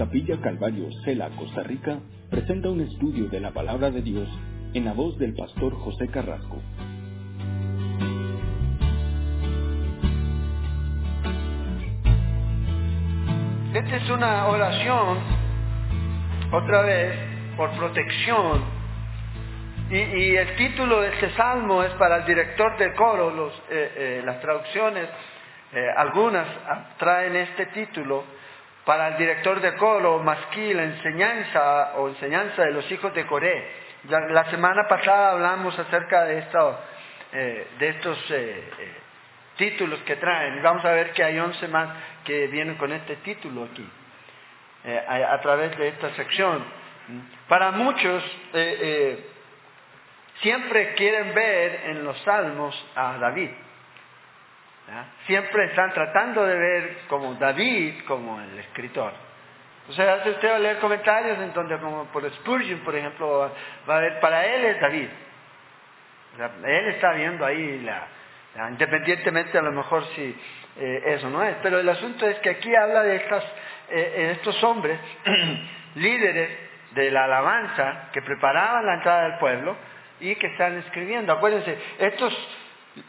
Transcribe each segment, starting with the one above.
Capilla Calvario, Cela, Costa Rica, presenta un estudio de la palabra de Dios en la voz del pastor José Carrasco. Esta es una oración, otra vez, por protección. Y, el título de este salmo es para el director del coro, eh, eh, las traducciones, eh, algunas traen este título, para el director de coro, Masquí, enseñanza o enseñanza de los hijos de Coré. La semana pasada hablamos acerca de, de estos títulos que traen. Y vamos a ver que hay 11 más que vienen con este título aquí, eh, a, través de esta sección. Para muchos, eh, eh, siempre quieren ver en los salmos a David. Siempre están tratando de ver como David, como el escritor. O sea, hace usted a leer comentarios en donde, como por Spurgeon, por ejemplo, va a ver, para él es David. él está viendo ahí independientemente a lo mejor si eh, eso no es. Pero el asunto es que aquí habla de estas, eh, estos hombres, líderes de la alabanza, que preparaban la entrada del pueblo y que están escribiendo. Acuérdense, estos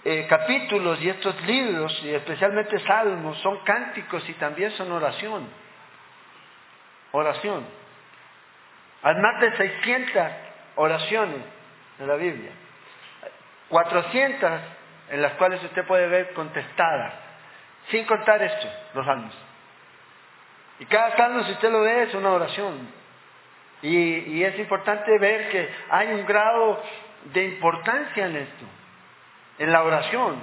eh, capítulos y estos libros, y especialmente salmos, son cánticos y también son oración. Oración. Hay más de 600 oraciones en la Biblia. 400 en las cuales usted puede ver contestadas, sin contar esto, los salmos. Y cada salmo, si usted lo ve, es una oración. Y, es importante ver que hay un grado de importancia en esto, en la oración,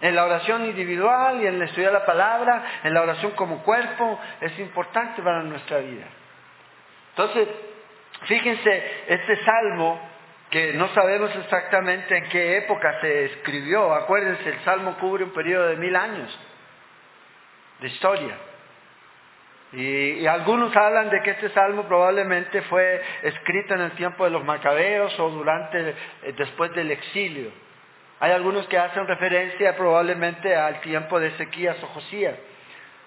en la oración individual y en estudiar la palabra, en la oración como cuerpo, es importante para nuestra vida. Entonces, fíjense, este salmo que no sabemos exactamente en qué época se escribió. Acuérdense, el Salmo cubre un periodo de mil años de historia. Y, algunos hablan de que este salmo probablemente fue escrito en el tiempo de los macabeos o durante, eh, después del exilio. Hay algunos que hacen referencia probablemente al tiempo de Ezequías o Josías,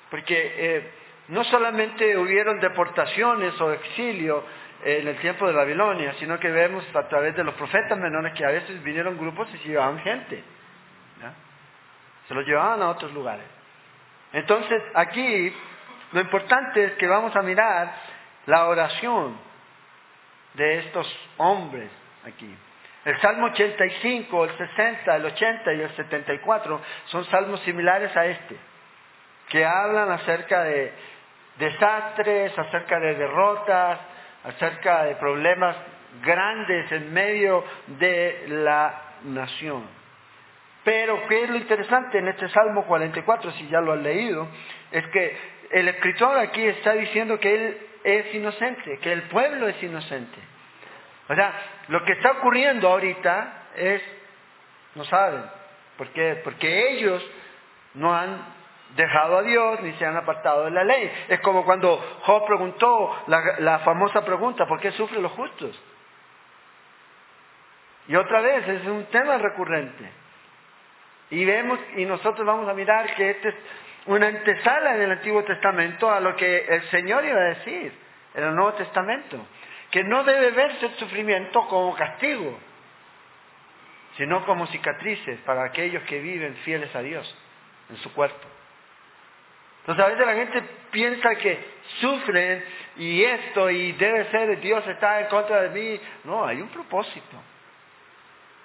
porque eh, no solamente hubieron deportaciones o exilio, en el tiempo de Babilonia, sino que vemos a través de los profetas menores que a veces vinieron grupos y se llevaban gente. Se los llevaban a otros lugares. Entonces, aquí lo importante es que vamos a mirar la oración de estos hombres aquí. El Salmo 85, el 60, el 80 y el 74 son salmos similares a este, que hablan acerca de desastres, acerca de derrotas, acerca de problemas grandes en medio de la nación. Pero, ¿qué es lo interesante en este Salmo 44, si ya lo han leído? Es que el escritor aquí está diciendo que él es inocente, que el pueblo es inocente. O sea, lo que está ocurriendo ahorita es, no saben, ¿por qué? Porque ellos no han dejado a Dios ni se han apartado de la ley. Es como cuando Job preguntó la, famosa pregunta, ¿por qué sufren los justos? Y otra vez, es un tema recurrente. Y vemos, y nosotros vamos a mirar que este es una antesala en el Antiguo Testamento a lo que el Señor iba a decir en el Nuevo Testamento. Que no debe verse el sufrimiento como castigo, sino como cicatrices para aquellos que viven fieles a Dios en su cuerpo. Entonces a veces la gente piensa que sufren y esto y debe ser Dios está en contra de mí. No, hay un propósito.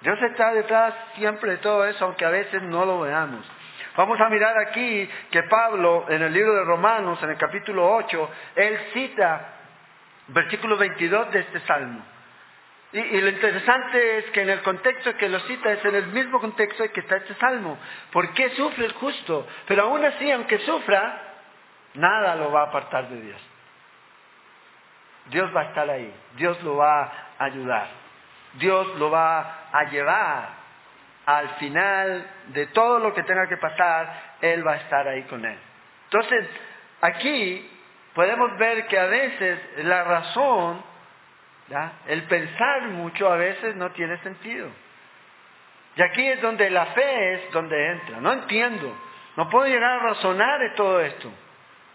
Dios está detrás siempre de todo eso, aunque a veces no lo veamos. Vamos a mirar aquí que Pablo, en el libro de Romanos, en el capítulo 8, él cita versículo 22 de este salmo. Y, lo interesante es que en el contexto que lo cita es en el mismo contexto en que está este salmo. ¿Por qué sufre el justo? Pero aún así, aunque sufra, nada lo va a apartar de Dios. Dios va a estar ahí, Dios lo va a ayudar, Dios lo va a llevar al final de todo lo que tenga que pasar, Él va a estar ahí con Él. Entonces, aquí podemos ver que a veces la razón el pensar mucho a veces no tiene sentido. Y aquí es donde la fe es donde entra. No entiendo. No puedo llegar a razonar de todo esto.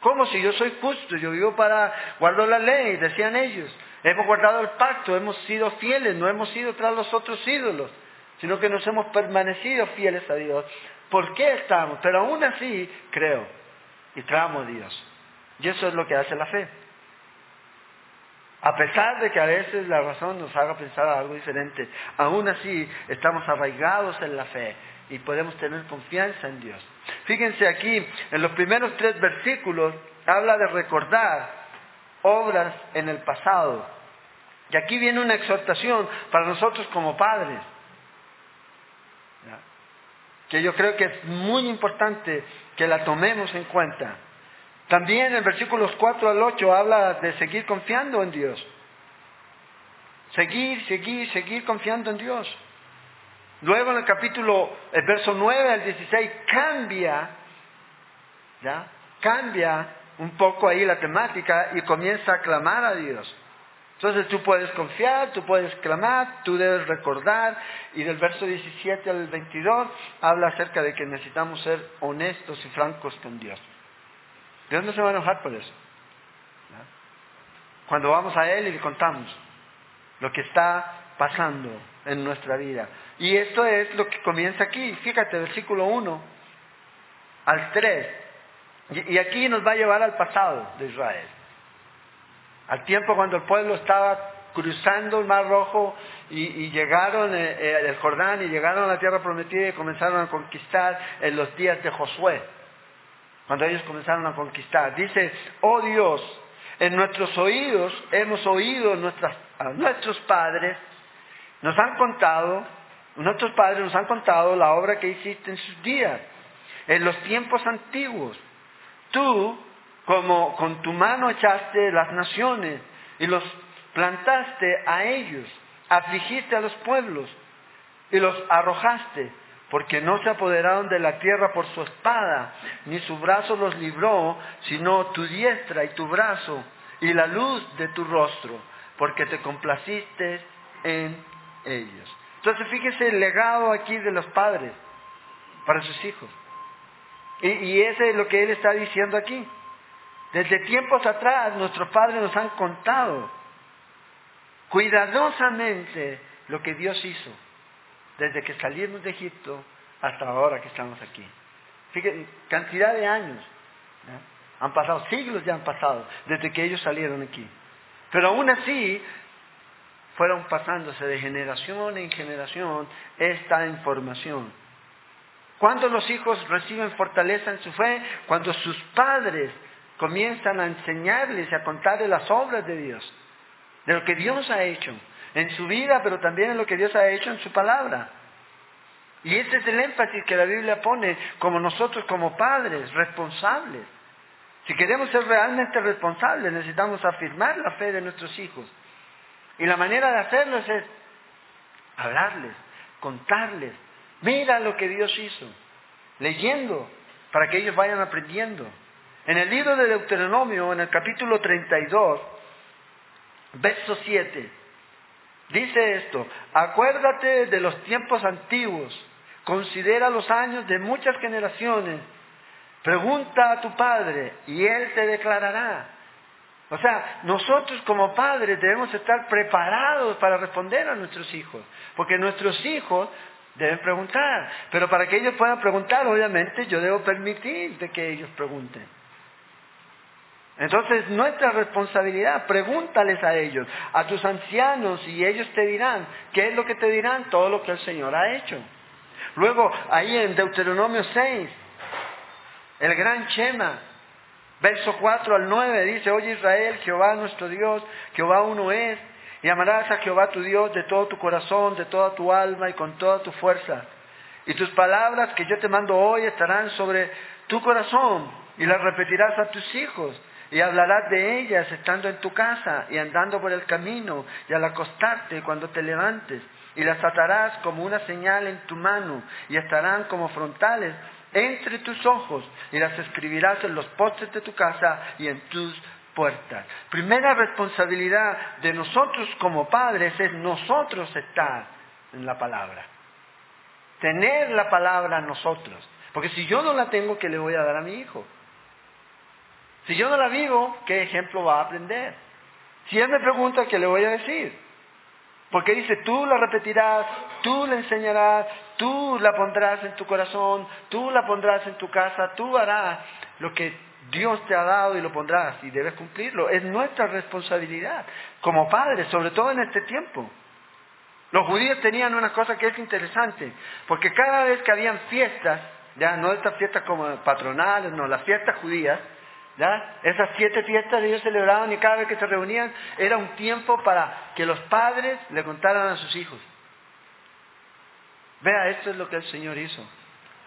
¿Cómo si yo soy justo? Yo vivo para, guardo la ley, decían ellos. Hemos guardado el pacto, hemos sido fieles, no hemos ido tras los otros ídolos, sino que nos hemos permanecido fieles a Dios. ¿Por qué estamos? Pero aún así creo y clamo a Dios. Y eso es lo que hace la fe. A pesar de que a veces la razón nos haga pensar algo diferente, aún así estamos arraigados en la fe y podemos tener confianza en Dios. Fíjense aquí, en los primeros tres versículos habla de recordar obras en el pasado. Y aquí viene una exhortación para nosotros como padres, que yo creo que es muy importante que la tomemos en cuenta. También en versículos 4 al 8 habla de seguir confiando en Dios. Seguir, seguir, seguir confiando en Dios. Luego en el capítulo, el verso 9 al 16, cambia, ¿ya? Cambia un poco ahí la temática y comienza a clamar a Dios. Entonces tú puedes confiar, tú puedes clamar, tú debes recordar. Y del verso 17 al 22 habla acerca de que necesitamos ser honestos y francos con Dios. Dios no se va a enojar por eso. Cuando vamos a Él y le contamos lo que está pasando en nuestra vida. Y esto es lo que comienza aquí. Fíjate, versículo 1 al 3. Y aquí nos va a llevar al pasado de Israel. Al tiempo cuando el pueblo estaba cruzando el Mar Rojo y, llegaron eh, eh, el Jordán y llegaron a la tierra prometida y comenzaron a conquistar en los días de Josué cuando ellos comenzaron a conquistar. Dice, oh Dios, en nuestros oídos hemos oído nuestras, a nuestros padres, nos han contado, nuestros padres nos han contado la obra que hiciste en sus días, en los tiempos antiguos. Tú, como con tu mano echaste las naciones y los plantaste a ellos, afligiste a los pueblos y los arrojaste porque no se apoderaron de la tierra por su espada, ni su brazo los libró, sino tu diestra y tu brazo, y la luz de tu rostro, porque te complaciste en ellos. Entonces fíjese el legado aquí de los padres para sus hijos. Y, y ese es lo que él está diciendo aquí. Desde tiempos atrás nuestros padres nos han contado cuidadosamente lo que Dios hizo desde que salimos de Egipto hasta ahora que estamos aquí. Fíjense, cantidad de años. Han pasado, siglos ya han pasado desde que ellos salieron aquí. Pero aún así, fueron pasándose de generación en generación esta información. Cuando los hijos reciben fortaleza en su fe, cuando sus padres comienzan a enseñarles y a contarles las obras de Dios, de lo que Dios ha hecho, en su vida, pero también en lo que Dios ha hecho en su palabra. Y ese es el énfasis que la Biblia pone como nosotros como padres responsables. Si queremos ser realmente responsables, necesitamos afirmar la fe de nuestros hijos. Y la manera de hacerlo es hablarles, contarles, mira lo que Dios hizo, leyendo, para que ellos vayan aprendiendo. En el libro de Deuteronomio, en el capítulo 32, verso 7, Dice esto, acuérdate de los tiempos antiguos, considera los años de muchas generaciones, pregunta a tu padre y él te declarará. O sea, nosotros como padres debemos estar preparados para responder a nuestros hijos, porque nuestros hijos deben preguntar, pero para que ellos puedan preguntar, obviamente yo debo permitir de que ellos pregunten. Entonces, nuestra responsabilidad, pregúntales a ellos, a tus ancianos, y ellos te dirán, ¿qué es lo que te dirán? Todo lo que el Señor ha hecho. Luego, ahí en Deuteronomio 6, el gran Shema, verso 4 al 9, dice, oye Israel, Jehová nuestro Dios, Jehová uno es, y amarás a Jehová tu Dios de todo tu corazón, de toda tu alma y con toda tu fuerza. Y tus palabras que yo te mando hoy estarán sobre tu corazón y las repetirás a tus hijos y hablarás de ellas estando en tu casa y andando por el camino y al acostarte cuando te levantes. Y las atarás como una señal en tu mano y estarán como frontales entre tus ojos y las escribirás en los postes de tu casa y en tus puertas. Primera responsabilidad de nosotros como padres es nosotros estar en la palabra. Tener la palabra nosotros. Porque si yo no la tengo, ¿qué le voy a dar a mi hijo? Si yo no la vivo, ¿qué ejemplo va a aprender? Si él me pregunta, ¿qué le voy a decir? Porque dice, tú la repetirás, tú la enseñarás, tú la pondrás en tu corazón, tú la pondrás en tu casa, tú harás lo que Dios te ha dado y lo pondrás y debes cumplirlo. Es nuestra responsabilidad como padres, sobre todo en este tiempo. Los judíos tenían una cosa que es interesante, porque cada vez que habían fiestas, ya no estas fiestas como patronales, no, las fiestas judías, ¿ya? esas siete fiestas ellos celebraban y cada vez que se reunían era un tiempo para que los padres le contaran a sus hijos. Vea, esto es lo que el Señor hizo.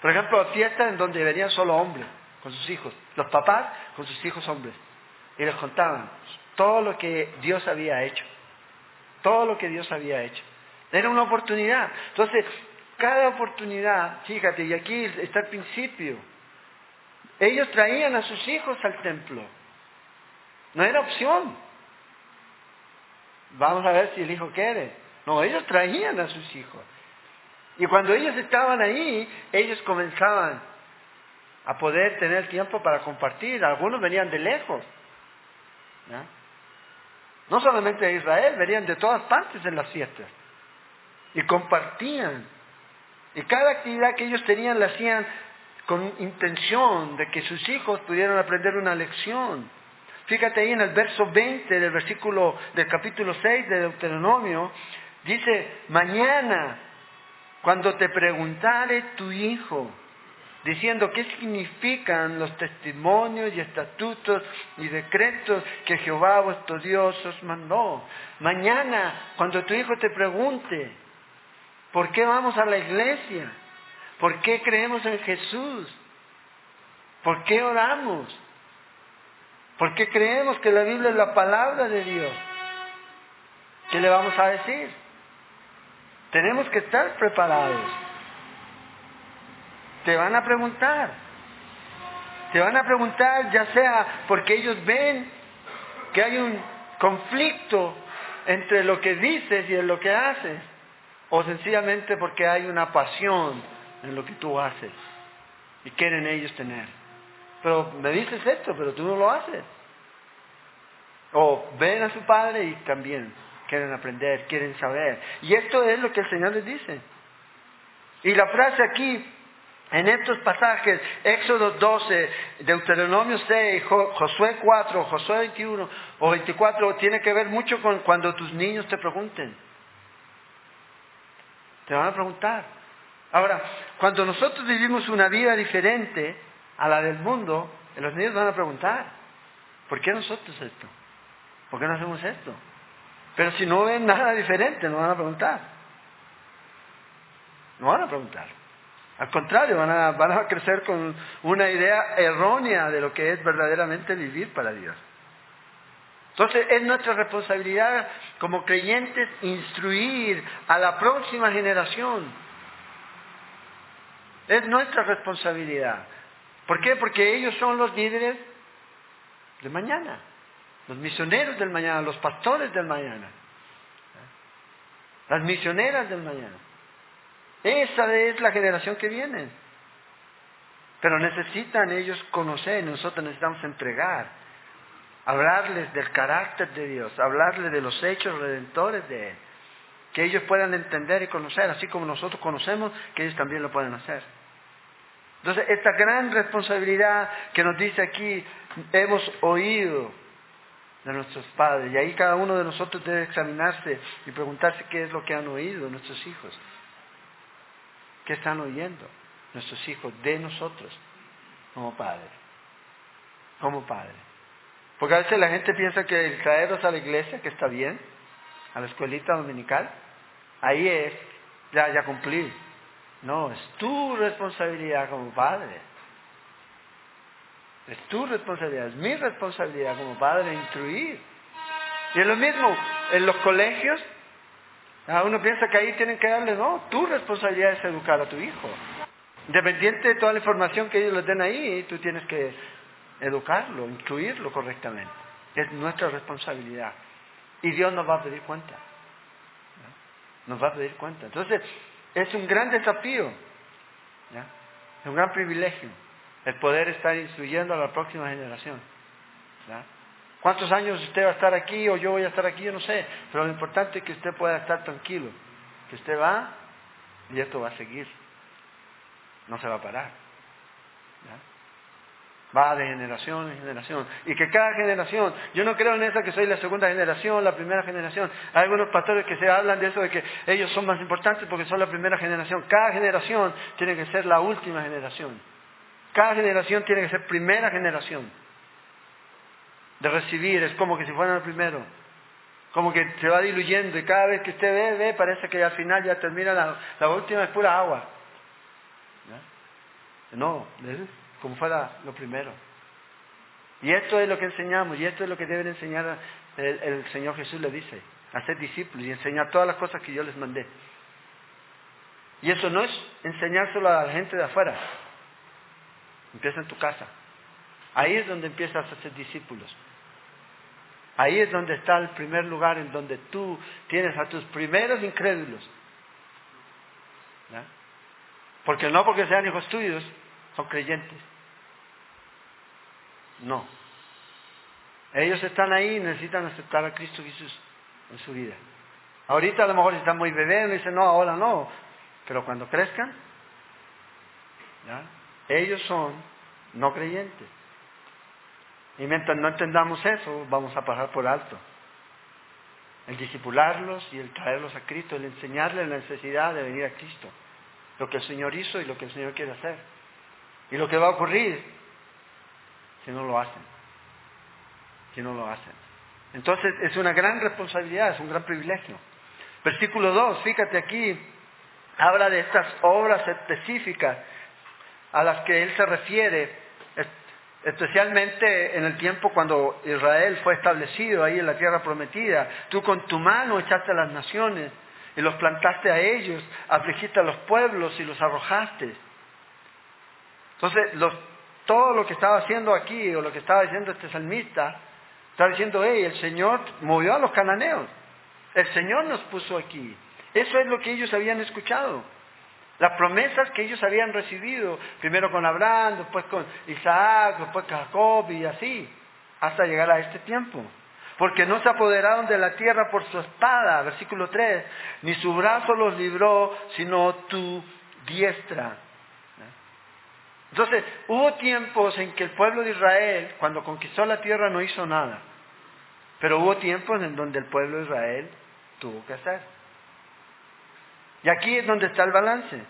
Por ejemplo, fiestas en donde venían solo hombres con sus hijos, los papás con sus hijos hombres, y les contaban todo lo que Dios había hecho, todo lo que Dios había hecho. Era una oportunidad. Entonces, cada oportunidad, fíjate, y aquí está el principio, ellos traían a sus hijos al templo. No era opción. Vamos a ver si el hijo quiere. No, ellos traían a sus hijos. Y cuando ellos estaban ahí, ellos comenzaban a poder tener tiempo para compartir. Algunos venían de lejos. No solamente de Israel, venían de todas partes en las fiestas. Y compartían. Y cada actividad que ellos tenían la hacían con intención de que sus hijos pudieran aprender una lección. Fíjate ahí en el verso 20 del versículo del capítulo 6 de Deuteronomio, dice, mañana, cuando te preguntare tu hijo, diciendo qué significan los testimonios y estatutos y decretos que Jehová vuestro Dios os mandó. Mañana, cuando tu hijo te pregunte, ¿por qué vamos a la iglesia? ¿Por qué creemos en Jesús? ¿Por qué oramos? ¿Por qué creemos que la Biblia es la palabra de Dios? ¿Qué le vamos a decir? Tenemos que estar preparados. Te van a preguntar. Te van a preguntar ya sea porque ellos ven que hay un conflicto entre lo que dices y lo que haces, o sencillamente porque hay una pasión en lo que tú haces y quieren ellos tener. Pero me dices esto, pero tú no lo haces. O ven a su padre y también quieren aprender, quieren saber. Y esto es lo que el Señor les dice. Y la frase aquí en estos pasajes, Éxodo 12, Deuteronomio 6, Josué 4, Josué 21 o 24, tiene que ver mucho con cuando tus niños te pregunten. Te van a preguntar. Ahora, cuando nosotros vivimos una vida diferente a la del mundo, los niños van a preguntar, ¿por qué nosotros esto? ¿Por qué no hacemos esto? Pero si no ven nada diferente, no van a preguntar. No van a preguntar. Al contrario, van a, van a crecer con una idea errónea de lo que es verdaderamente vivir para Dios. Entonces es nuestra responsabilidad como creyentes instruir a la próxima generación. Es nuestra responsabilidad. ¿Por qué? Porque ellos son los líderes de mañana, los misioneros del mañana, los pastores del mañana, las misioneras del mañana. Esa es la generación que viene. Pero necesitan ellos conocer, nosotros necesitamos entregar, hablarles del carácter de Dios, hablarles de los hechos redentores de Él, que ellos puedan entender y conocer, así como nosotros conocemos, que ellos también lo pueden hacer. Entonces, esta gran responsabilidad que nos dice aquí, hemos oído de nuestros padres, y ahí cada uno de nosotros debe examinarse y preguntarse qué es lo que han oído nuestros hijos. ¿Qué están oyendo nuestros hijos de nosotros como padres? Como padres. Porque a veces la gente piensa que el traerlos a la iglesia, que está bien, a la escuelita dominical, ahí es, ya, ya cumplí. No, es tu responsabilidad como padre. Es tu responsabilidad, es mi responsabilidad como padre instruir. Y es lo mismo, en los colegios Ah, uno piensa que ahí tienen que darle, no, tu responsabilidad es educar a tu hijo. Independiente de toda la información que ellos les den ahí, tú tienes que educarlo, incluirlo correctamente. Es nuestra responsabilidad. Y Dios nos va a pedir cuenta. Nos va a pedir cuenta. Entonces, es un gran desafío. Es un gran privilegio el poder estar instruyendo a la próxima generación. ¿Cuántos años usted va a estar aquí o yo voy a estar aquí? Yo no sé. Pero lo importante es que usted pueda estar tranquilo. Que usted va y esto va a seguir. No se va a parar. Va de generación en generación. Y que cada generación, yo no creo en eso que soy la segunda generación, la primera generación. Hay algunos pastores que se hablan de eso, de que ellos son más importantes porque son la primera generación. Cada generación tiene que ser la última generación. Cada generación tiene que ser primera generación. De recibir, es como que si fuera el primero. Como que se va diluyendo y cada vez que usted ve, ve, parece que al final ya termina la, última, es pura agua. No, como fuera lo primero. Y esto es lo que enseñamos, y esto es lo que deben enseñar, el, Señor Jesús le dice, hacer discípulos y enseñar todas las cosas que yo les mandé. Y eso no es enseñárselo a la gente de afuera, empieza en tu casa. Ahí es donde empiezas a hacer discípulos. Ahí es donde está el primer lugar en donde tú tienes a tus primeros incrédulos. Porque no porque sean hijos tuyos, son creyentes. No. Ellos están ahí y necesitan aceptar a Cristo Jesús en su vida. Ahorita a lo mejor están muy bebés dicen, no, ahora no. Pero cuando crezcan, ellos son no creyentes. Y mientras no entendamos eso, vamos a pasar por alto. El disipularlos y el traerlos a Cristo, el enseñarles la necesidad de venir a Cristo. Lo que el Señor hizo y lo que el Señor quiere hacer. Y lo que va a ocurrir si no lo hacen. Si no lo hacen. Entonces es una gran responsabilidad, es un gran privilegio. Versículo 2, fíjate aquí, habla de estas obras específicas a las que él se refiere, especialmente en el tiempo cuando Israel fue establecido ahí en la tierra prometida. Tú con tu mano echaste a las naciones y los plantaste a ellos, afligiste a los pueblos y los arrojaste. Entonces, todo lo que estaba haciendo aquí, o lo que estaba diciendo este salmista, estaba diciendo, hey, el Señor movió a los cananeos. El Señor nos puso aquí. Eso es lo que ellos habían escuchado. Las promesas que ellos habían recibido, primero con Abraham, después con Isaac, después con Jacob y así, hasta llegar a este tiempo. Porque no se apoderaron de la tierra por su espada, versículo 3, ni su brazo los libró, sino tu diestra. Entonces, hubo tiempos en que el pueblo de Israel, cuando conquistó la tierra, no hizo nada. Pero hubo tiempos en donde el pueblo de Israel tuvo que hacer. Y aquí es donde está el balance.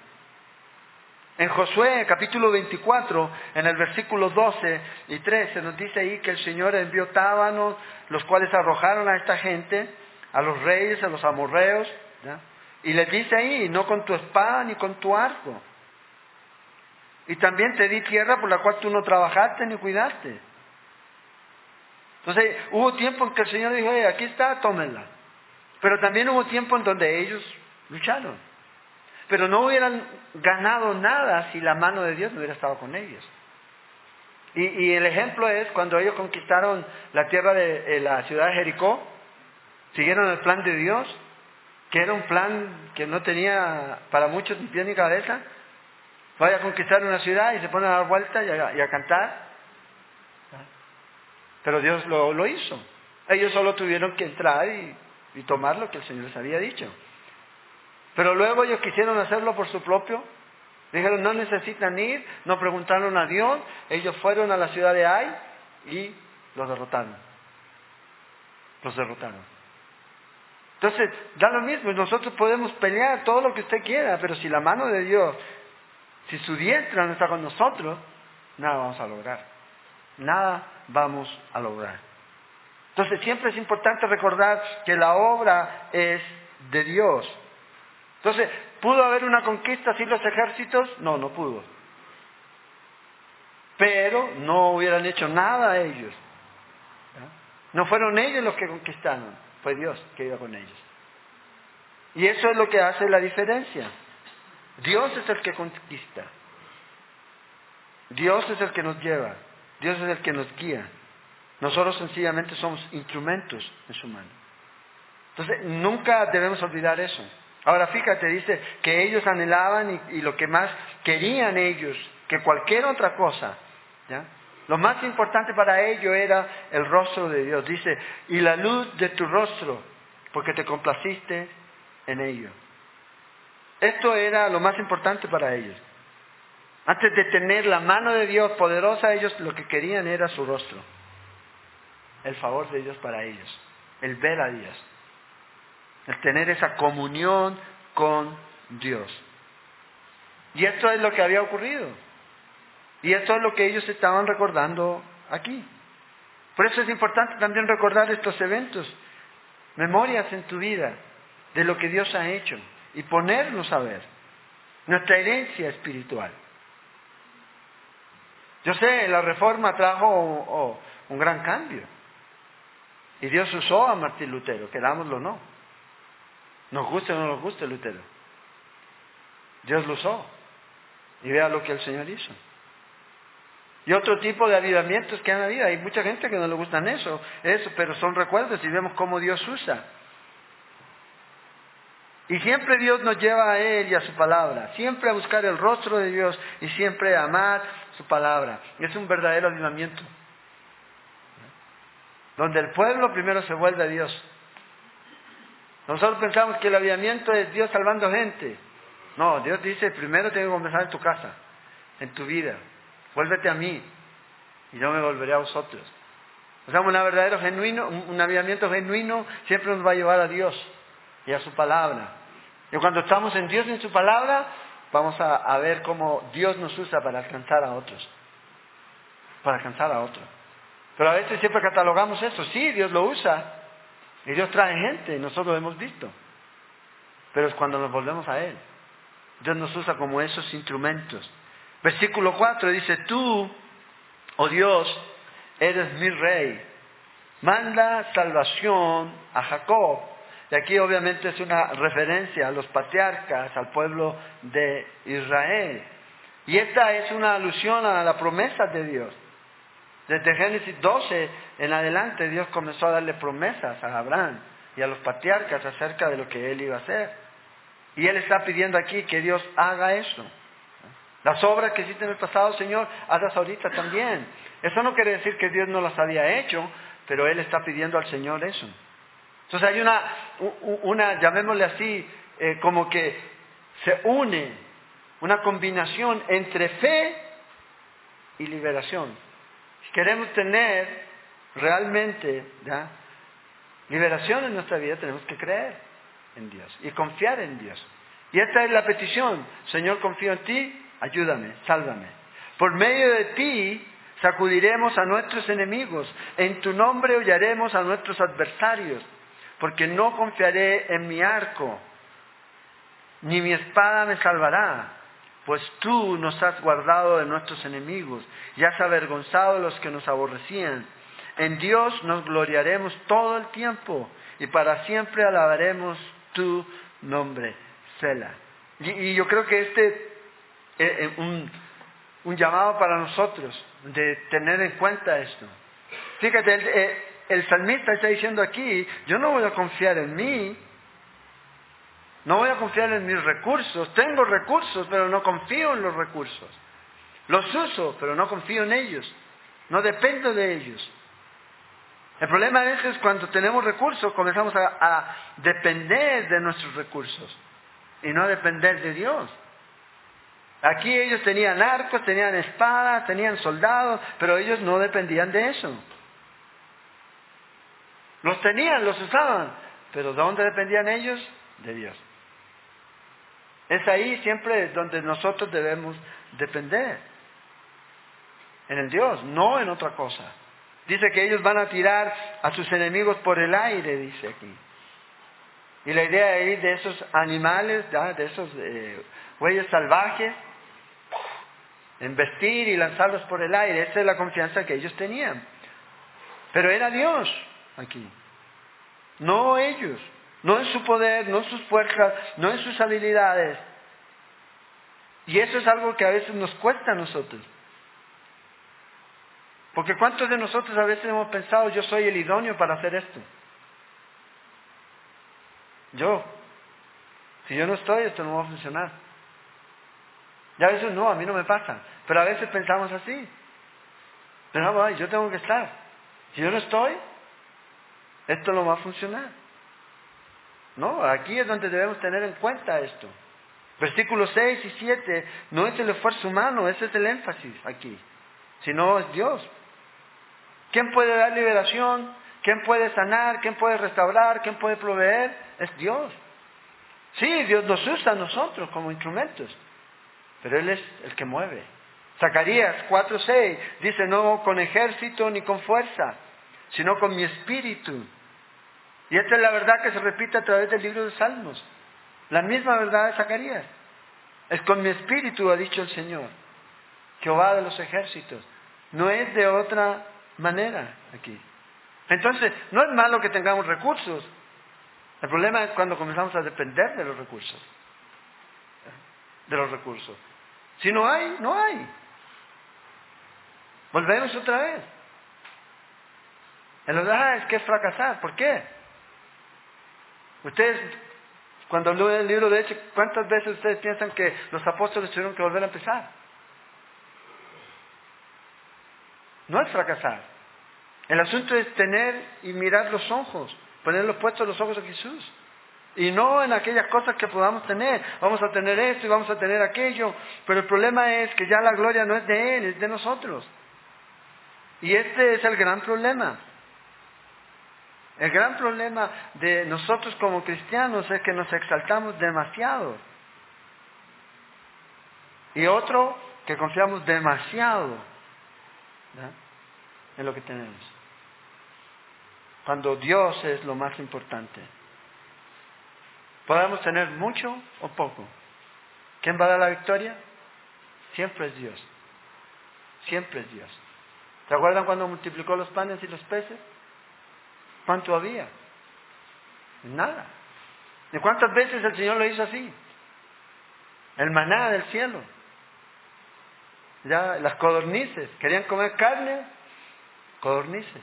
En Josué capítulo 24, en el versículo 12 y 13, nos dice ahí que el Señor envió tábanos, los cuales arrojaron a esta gente, a los reyes, a los amorreos, y les dice ahí, no con tu espada ni con tu arco, y también te di tierra por la cual tú no trabajaste ni cuidaste. Entonces, hubo tiempo en que el Señor dijo, aquí está, tómenla. Pero también hubo tiempo en donde ellos lucharon. Pero no hubieran ganado nada si la mano de Dios no hubiera estado con ellos. Y, el ejemplo es cuando ellos conquistaron la tierra de la ciudad de Jericó, siguieron el plan de Dios, que era un plan que no tenía para muchos ni pie ni cabeza, vaya a conquistar una ciudad y se pone a dar vueltas y a, cantar. Pero Dios lo, hizo. Ellos solo tuvieron que entrar y, y tomar lo que el Señor les había dicho. Pero luego ellos quisieron hacerlo por su propio. Dijeron, no necesitan ir, no preguntaron a Dios. Ellos fueron a la ciudad de Ai y los derrotaron. Los derrotaron. Entonces, da lo mismo, nosotros podemos pelear todo lo que usted quiera, pero si la mano de Dios si su diestra no está con nosotros, nada vamos a lograr. Nada vamos a lograr. Entonces siempre es importante recordar que la obra es de Dios. Entonces, ¿pudo haber una conquista sin los ejércitos? No, no pudo. Pero no hubieran hecho nada ellos. No fueron ellos los que conquistaron, fue Dios que iba con ellos. Y eso es lo que hace la diferencia. Dios es el que conquista. Dios es el que nos lleva. Dios es el que nos guía. Nosotros sencillamente somos instrumentos en su mano. Entonces, nunca debemos olvidar eso. Ahora fíjate, dice que ellos anhelaban y, lo que más querían ellos, que cualquier otra cosa, ¿ya? Lo más importante para ellos era el rostro de Dios. Dice, y la luz de tu rostro, porque te complaciste en ello. Esto era lo más importante para ellos. Antes de tener la mano de Dios poderosa, ellos lo que querían era su rostro. El favor de Dios para ellos. El ver a Dios. El tener esa comunión con Dios. Y esto es lo que había ocurrido. Y esto es lo que ellos estaban recordando aquí. Por eso es importante también recordar estos eventos, memorias en tu vida de lo que Dios ha hecho y ponernos a ver nuestra herencia espiritual. Yo sé, la reforma trajo un, gran cambio. Y Dios usó a Martín Lutero, querámoslo o no. Nos guste o no nos guste Lutero. Dios lo usó. Y vea lo que el Señor hizo. Y otro tipo de avivamientos que han habido. Hay mucha gente que no le gustan eso, eso, pero son recuerdos y vemos cómo Dios usa. Y siempre Dios nos lleva a Él y a su palabra, siempre a buscar el rostro de Dios y siempre a amar su palabra. Es un verdadero avivamiento. Donde el pueblo primero se vuelve a Dios. Nosotros pensamos que el avivamiento es Dios salvando gente. No, Dios dice, primero tengo que comenzar en tu casa, en tu vida. Vuélvete a mí y yo me volveré a vosotros. O sea, un verdadero genuino, un avivamiento genuino siempre nos va a llevar a Dios y a su palabra. Y cuando estamos en Dios y en su palabra, vamos a, ver cómo Dios nos usa para alcanzar a otros. Para alcanzar a otros. Pero a veces siempre catalogamos eso. Sí, Dios lo usa. Y Dios trae gente, y nosotros lo hemos visto. Pero es cuando nos volvemos a Él. Dios nos usa como esos instrumentos. Versículo 4 dice, tú, oh Dios, eres mi rey. Manda salvación a Jacob y aquí obviamente es una referencia a los patriarcas, al pueblo de Israel. Y esta es una alusión a la promesa de Dios. Desde Génesis 12 en adelante Dios comenzó a darle promesas a Abraham y a los patriarcas acerca de lo que él iba a hacer. Y él está pidiendo aquí que Dios haga eso. Las obras que hiciste en el pasado, Señor, hazlas ahorita también. Eso no quiere decir que Dios no las había hecho, pero él está pidiendo al Señor eso. Entonces hay una, una llamémosle así, eh, como que se une una combinación entre fe y liberación. Si queremos tener realmente liberación en nuestra vida, tenemos que creer en Dios y confiar en Dios. Y esta es la petición. Señor, confío en ti, ayúdame, sálvame. Por medio de ti sacudiremos a nuestros enemigos. En tu nombre hollaremos a nuestros adversarios porque no confiaré en mi arco, ni mi espada me salvará, pues tú nos has guardado de nuestros enemigos y has avergonzado a los que nos aborrecían. En Dios nos gloriaremos todo el tiempo y para siempre alabaremos tu nombre, Sela. Y, yo creo que este es eh, un, un llamado para nosotros de tener en cuenta esto. Fíjate, eh, el salmista está diciendo aquí, yo no voy a confiar en mí, no voy a confiar en mis recursos, tengo recursos, pero no confío en los recursos. Los uso, pero no confío en ellos, no dependo de ellos. El problema es que cuando tenemos recursos comenzamos a, a depender de nuestros recursos y no a depender de Dios. Aquí ellos tenían arcos, tenían espadas, tenían soldados, pero ellos no dependían de eso. Los tenían, los usaban, pero ¿de dónde dependían ellos? De Dios. Es ahí siempre donde nosotros debemos depender. En el Dios, no en otra cosa. Dice que ellos van a tirar a sus enemigos por el aire, dice aquí. Y la idea ahí de esos animales, de esos eh, salvajes, embestir y lanzarlos por el aire, esa es la confianza que ellos tenían. Pero era Dios aquí. No ellos, no en su poder, no en sus fuerzas, no en sus habilidades. Y eso es algo que a veces nos cuesta a nosotros. Porque ¿cuántos de nosotros a veces hemos pensado, yo soy el idóneo para hacer esto? Yo. Si yo no estoy, esto no va a funcionar. Y a veces no, a mí no me pasa. Pero a veces pensamos así. Ay, yo tengo que estar. Si yo no estoy, esto no va a funcionar. No, aquí es donde debemos tener en cuenta esto. Versículos 6 y 7 no es el esfuerzo humano, ese es el énfasis aquí, sino es Dios. ¿Quién puede dar liberación? ¿Quién puede sanar? ¿Quién puede restaurar? ¿Quién puede proveer? Es Dios. Sí, Dios nos usa a nosotros como instrumentos, pero Él es el que mueve. Zacarías 4:6 dice, no con ejército ni con fuerza, sino con mi espíritu. Y esta es la verdad que se repite a través del libro de Salmos. La misma verdad de Zacarías. Es con mi espíritu, ha dicho el Señor, Jehová de los ejércitos. No es de otra manera aquí. Entonces, no es malo que tengamos recursos. El problema es cuando comenzamos a depender de los recursos. De los recursos. Si no hay, no hay. Volvemos otra vez. En verdad es que es fracasar. ¿Por qué? Ustedes, cuando leen el libro de Hechos, ¿cuántas veces ustedes piensan que los apóstoles tuvieron que volver a empezar? No es fracasar. El asunto es tener y mirar los ojos, ponerlos puestos los ojos a Jesús. Y no en aquellas cosas que podamos tener. Vamos a tener esto y vamos a tener aquello. Pero el problema es que ya la gloria no es de Él, es de nosotros. Y este es el gran problema. El gran problema de nosotros como cristianos es que nos exaltamos demasiado. Y otro, que confiamos demasiado en lo que tenemos. Cuando Dios es lo más importante. Podemos tener mucho o poco. ¿Quién va a dar la victoria? Siempre es Dios. Siempre es Dios. ¿Se acuerdan cuando multiplicó los panes y los peces? ¿Cuánto había? Nada. ¿Y cuántas veces el Señor lo hizo así? El maná del cielo. Ya las codornices. ¿Querían comer carne? Codornices.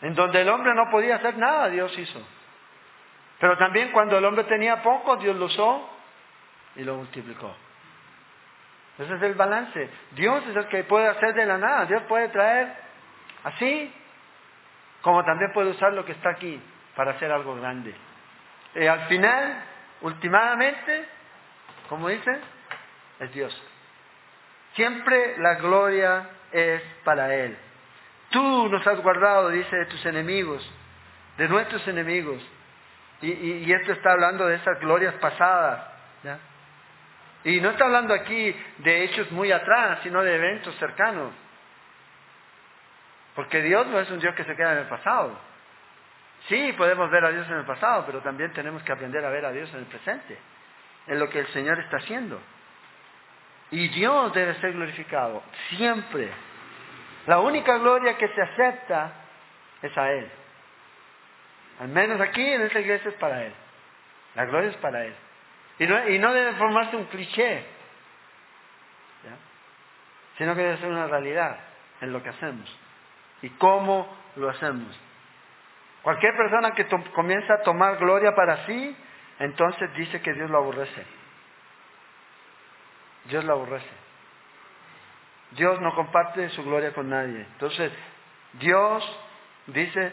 En donde el hombre no podía hacer nada, Dios hizo. Pero también cuando el hombre tenía poco, Dios lo usó y lo multiplicó. Ese es el balance. Dios es el que puede hacer de la nada. Dios puede traer así, como también puede usar lo que está aquí para hacer algo grande. Y al final, últimamente, como dicen, es Dios. Siempre la gloria es para Él. Tú nos has guardado, dice, de tus enemigos, de nuestros enemigos. Y, esto está hablando de esas glorias pasadas. Y no está hablando aquí de hechos muy atrás, sino de eventos cercanos. Porque Dios no es un Dios que se queda en el pasado. Sí, podemos ver a Dios en el pasado, pero también tenemos que aprender a ver a Dios en el presente, en lo que el Señor está haciendo. Y Dios debe ser glorificado, siempre. La única gloria que se acepta es a Él. Al menos aquí en esta iglesia es para Él. La gloria es para Él. Y no, debe formarse un cliché, sino que debe ser una realidad en lo que hacemos y cómo lo hacemos. Cualquier persona que comienza a tomar gloria para sí, entonces dice que Dios lo aborrece. Dios lo aborrece. Dios no comparte su gloria con nadie. Entonces, Dios dice,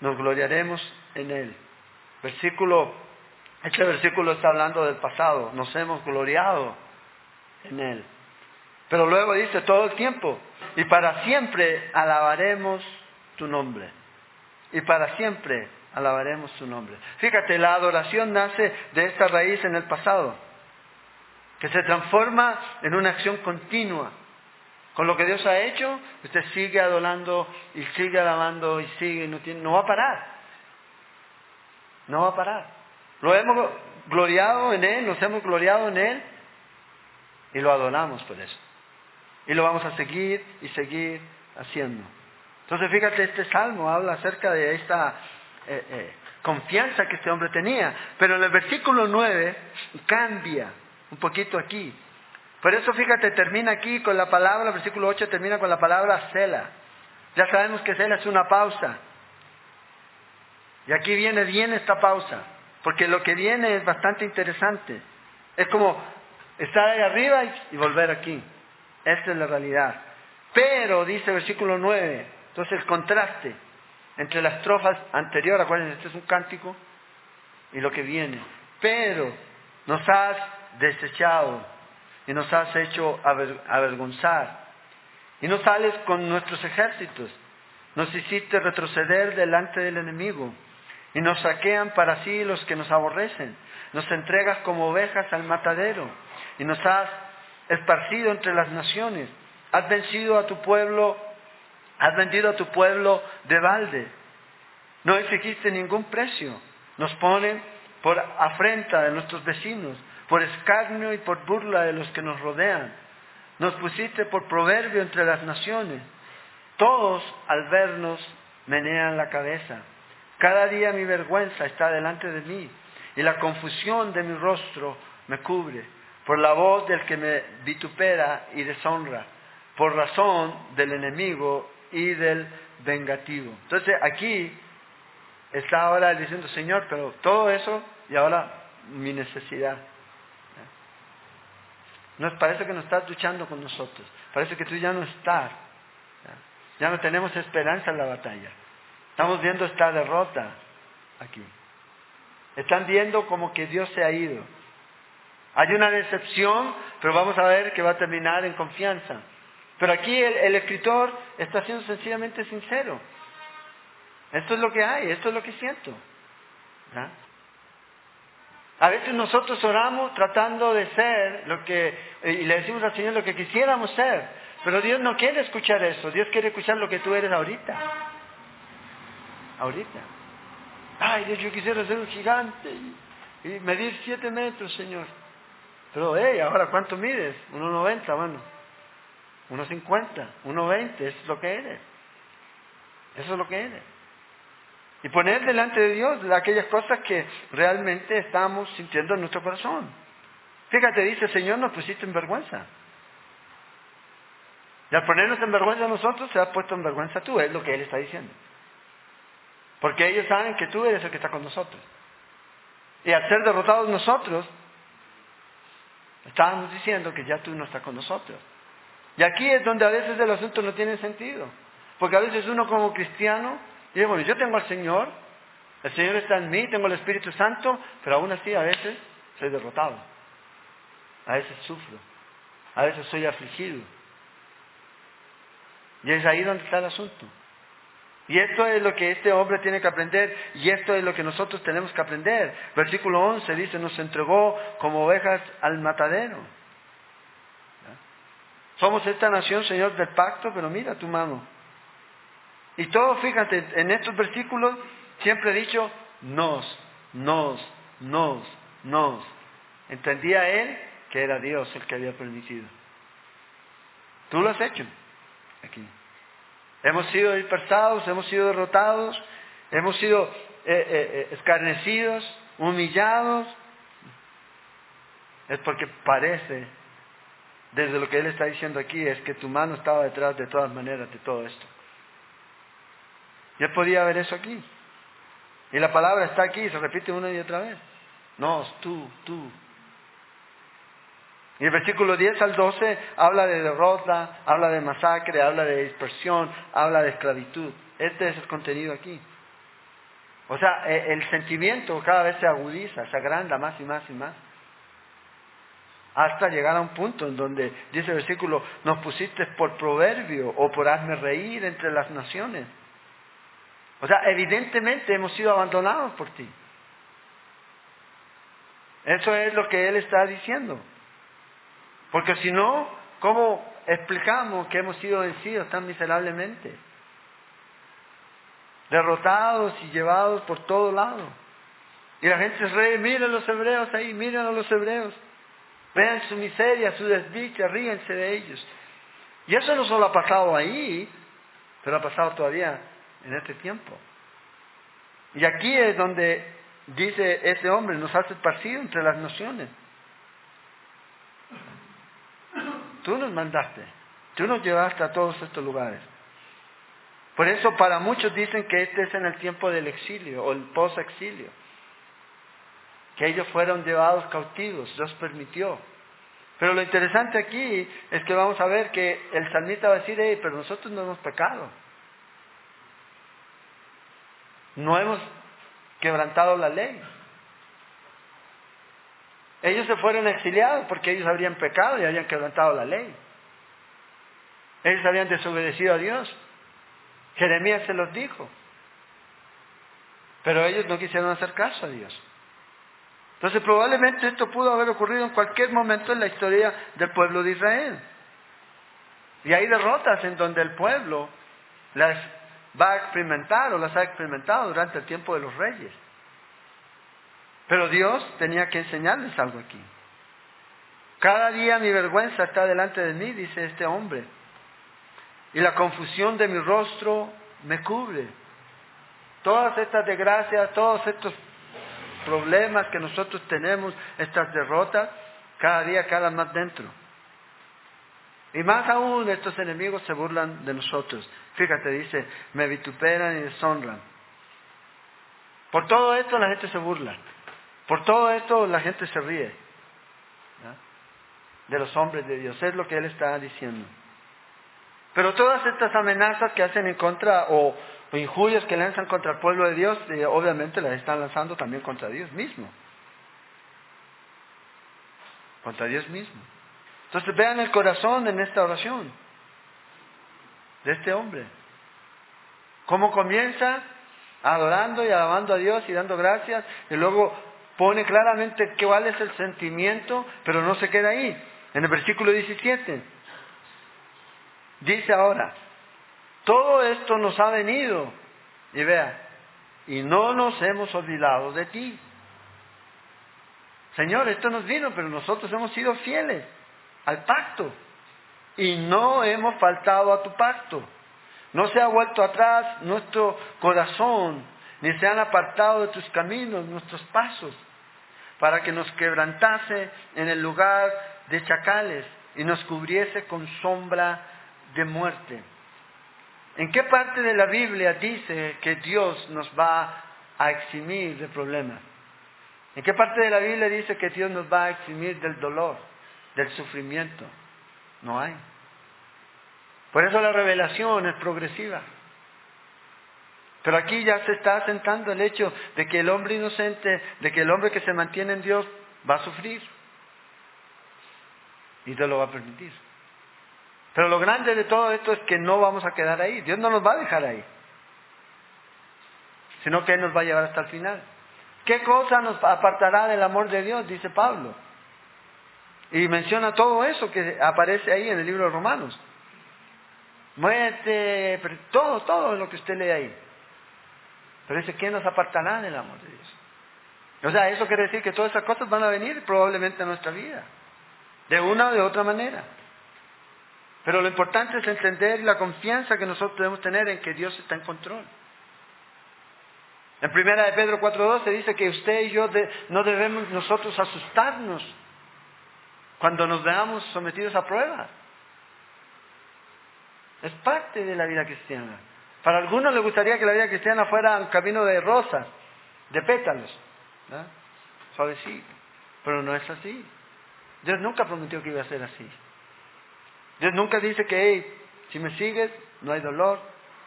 nos gloriaremos en Él. Versículo, este versículo está hablando del pasado, nos hemos gloriado en Él. Pero luego dice todo el tiempo, y para siempre alabaremos tu nombre. Y para siempre alabaremos tu nombre. Fíjate, la adoración nace de esta raíz en el pasado, que se transforma en una acción continua. Con lo que Dios ha hecho, usted sigue adorando y sigue alabando y sigue, no, tiene, no va a parar. No va a parar. Lo hemos gloriado en Él, nos hemos gloriado en Él y lo adoramos por eso. Y lo vamos a seguir y seguir haciendo. Entonces fíjate, este salmo habla acerca de esta eh, eh, confianza que este hombre tenía. Pero en el versículo 9 cambia un poquito aquí. Por eso fíjate, termina aquí con la palabra, el versículo 8 termina con la palabra cela. Ya sabemos que cela es una pausa. Y aquí viene bien esta pausa, porque lo que viene es bastante interesante. Es como estar ahí arriba y volver aquí. Esta es la realidad. Pero, dice el versículo 9, entonces el contraste entre las estrofas anteriores, acuérdense, este es un cántico, y lo que viene. Pero nos has desechado y nos has hecho avergonzar. Y no sales con nuestros ejércitos. Nos hiciste retroceder delante del enemigo. Y nos saquean para sí los que nos aborrecen. Nos entregas como ovejas al matadero. Y nos has esparcido entre las naciones. Has vencido a tu pueblo, has vendido a tu pueblo de balde. No exigiste ningún precio. Nos ponen por afrenta de nuestros vecinos por escarnio y por burla de los que nos rodean. Nos pusiste por proverbio entre las naciones. Todos al vernos menean la cabeza. Cada día mi vergüenza está delante de mí y la confusión de mi rostro me cubre por la voz del que me vitupera y deshonra, por razón del enemigo y del vengativo. Entonces aquí está ahora diciendo, Señor, pero todo eso y ahora mi necesidad. Nos parece que no estás luchando con nosotros. Parece que tú ya no estás. Ya no tenemos esperanza en la batalla. Estamos viendo esta derrota aquí. Están viendo como que Dios se ha ido. Hay una decepción, pero vamos a ver que va a terminar en confianza. Pero aquí el, escritor está siendo sencillamente sincero. Esto es lo que hay, esto es lo que siento. A veces nosotros oramos tratando de ser lo que, y le decimos al Señor lo que quisiéramos ser, pero Dios no quiere escuchar eso, Dios quiere escuchar lo que tú eres ahorita. Ahorita. Ay, Dios, yo quisiera ser un gigante y, medir siete metros, Señor. Pero, hey, ahora, ¿cuánto mides? 1,90, bueno. 1,50, 1,20, eso es lo que eres. Eso es lo que eres. Y poner delante de Dios aquellas cosas que realmente estamos sintiendo en nuestro corazón. Fíjate, dice, Señor, nos pusiste en vergüenza. Y al ponernos en vergüenza nosotros, se ha puesto en vergüenza tú, es lo que Él está diciendo. Porque ellos saben que tú eres el que está con nosotros. Y al ser derrotados nosotros, estábamos diciendo que ya tú no estás con nosotros. Y aquí es donde a veces el asunto no tiene sentido. Porque a veces uno como cristiano dice, bueno, yo tengo al Señor, el Señor está en mí, tengo el Espíritu Santo, pero aún así a veces soy derrotado. A veces sufro. A veces soy afligido. Y es ahí donde está el asunto. Y esto es lo que este hombre tiene que aprender y esto es lo que nosotros tenemos que aprender. Versículo 11 dice, nos entregó como ovejas al matadero. Somos esta nación, Señor, del pacto, pero mira tu mano. Y todo, fíjate, en estos versículos siempre he dicho nos, nos, nos, nos. Entendía él que era Dios el que había permitido. Tú lo has hecho aquí. Hemos sido dispersados, hemos sido derrotados, hemos sido eh, eh, eh, escarnecidos, humillados. Es porque parece, desde lo que él está diciendo aquí, es que tu mano estaba detrás de todas maneras de todo esto. Yo podía ver eso aquí. Y la palabra está aquí, se repite una y otra vez. No, tú, tú. Y el versículo 10 al 12 habla de derrota, habla de masacre, habla de dispersión, habla de esclavitud. Este es el contenido aquí. O sea, e, el sentimiento cada vez se agudiza, se agranda más y más y más. Hasta llegar a un punto en donde, dice el versículo, nos pusiste por proverbio o por hazme reír entre las naciones. O sea, evidentemente hemos sido abandonados por ti. Eso es lo que Él está diciendo. Porque si no, ¿cómo explicamos que hemos sido vencidos tan miserablemente? Derrotados y llevados por todo lado. Y la gente se ríe, miren los hebreos ahí, miren a los hebreos. Vean su miseria, su desdicha, ríense de ellos. Y eso no solo ha pasado ahí, pero ha pasado todavía en este tiempo. Y aquí es donde dice ese hombre, nos has esparcido entre las naciones. Tú nos mandaste, tú nos llevaste a todos estos lugares. Por eso para muchos dicen que este es en el tiempo del exilio o el post-exilio. Que ellos fueron llevados cautivos, Dios permitió. Pero lo interesante aquí es que vamos a ver que el salmista va a decir, hey, pero nosotros no hemos pecado. No hemos quebrantado la ley. Ellos se fueron exiliados porque ellos habrían pecado y habían quebrantado la ley. Ellos habían desobedecido a Dios. Jeremías se los dijo. Pero ellos no quisieron hacer caso a Dios. Entonces probablemente esto pudo haber ocurrido en cualquier momento en la historia del pueblo de Israel. Y hay derrotas en donde el pueblo las va a experimentar o las ha experimentado durante el tiempo de los reyes. Pero Dios tenía que enseñarles algo aquí. Cada día mi vergüenza está delante de mí, dice este hombre, y la confusión de mi rostro me cubre. Todas estas desgracias, todos estos problemas que nosotros tenemos, estas derrotas, cada día calan más dentro. Y más aún estos enemigos se burlan de nosotros. Fíjate, dice, me vituperan y deshonran. Por todo esto la gente se burla. Por todo esto la gente se ríe de los hombres de Dios. Es lo que Él está diciendo. Pero todas estas amenazas que hacen en contra o, injurias que lanzan contra el pueblo de Dios, eh, obviamente las están lanzando también contra Dios mismo. Contra Dios mismo. Entonces vean el corazón en esta oración de este hombre. ¿Cómo comienza? Adorando y alabando a Dios y dando gracias y luego pone claramente cuál es el sentimiento, pero no se queda ahí. En el versículo 17 dice ahora, todo esto nos ha venido, y vea, y no nos hemos olvidado de ti. Señor, esto nos vino, pero nosotros hemos sido fieles al pacto y no hemos faltado a tu pacto. No se ha vuelto atrás nuestro corazón, ni se han apartado de tus caminos nuestros pasos para que nos quebrantase en el lugar de chacales y nos cubriese con sombra de muerte. ¿En qué parte de la Biblia dice que Dios nos va a eximir de problemas? ¿En qué parte de la Biblia dice que Dios nos va a eximir del dolor, del sufrimiento? No hay. Por eso la revelación es progresiva. Pero aquí ya se está asentando el hecho de que el hombre inocente, de que el hombre que se mantiene en Dios va a sufrir. Y Dios lo va a permitir. Pero lo grande de todo esto es que no vamos a quedar ahí. Dios no nos va a dejar ahí. Sino que Él nos va a llevar hasta el final. ¿Qué cosa nos apartará del amor de Dios? Dice Pablo. Y menciona todo eso que aparece ahí en el libro de Romanos. Muerte, todo, todo lo que usted lee ahí. Pero dice, ¿quién nos apartará del amor de Dios? O sea, eso quiere decir que todas esas cosas van a venir probablemente a nuestra vida, de una o de otra manera. Pero lo importante es entender la confianza que nosotros debemos tener en que Dios está en control. En primera de Pedro 4.12 dice que usted y yo no debemos nosotros asustarnos cuando nos veamos sometidos a pruebas. Es parte de la vida cristiana. Para algunos les gustaría que la vida cristiana fuera un camino de rosas, de pétalos, ¿no? suavecito, pero no es así. Dios nunca prometió que iba a ser así. Dios nunca dice que, si me sigues, no hay dolor,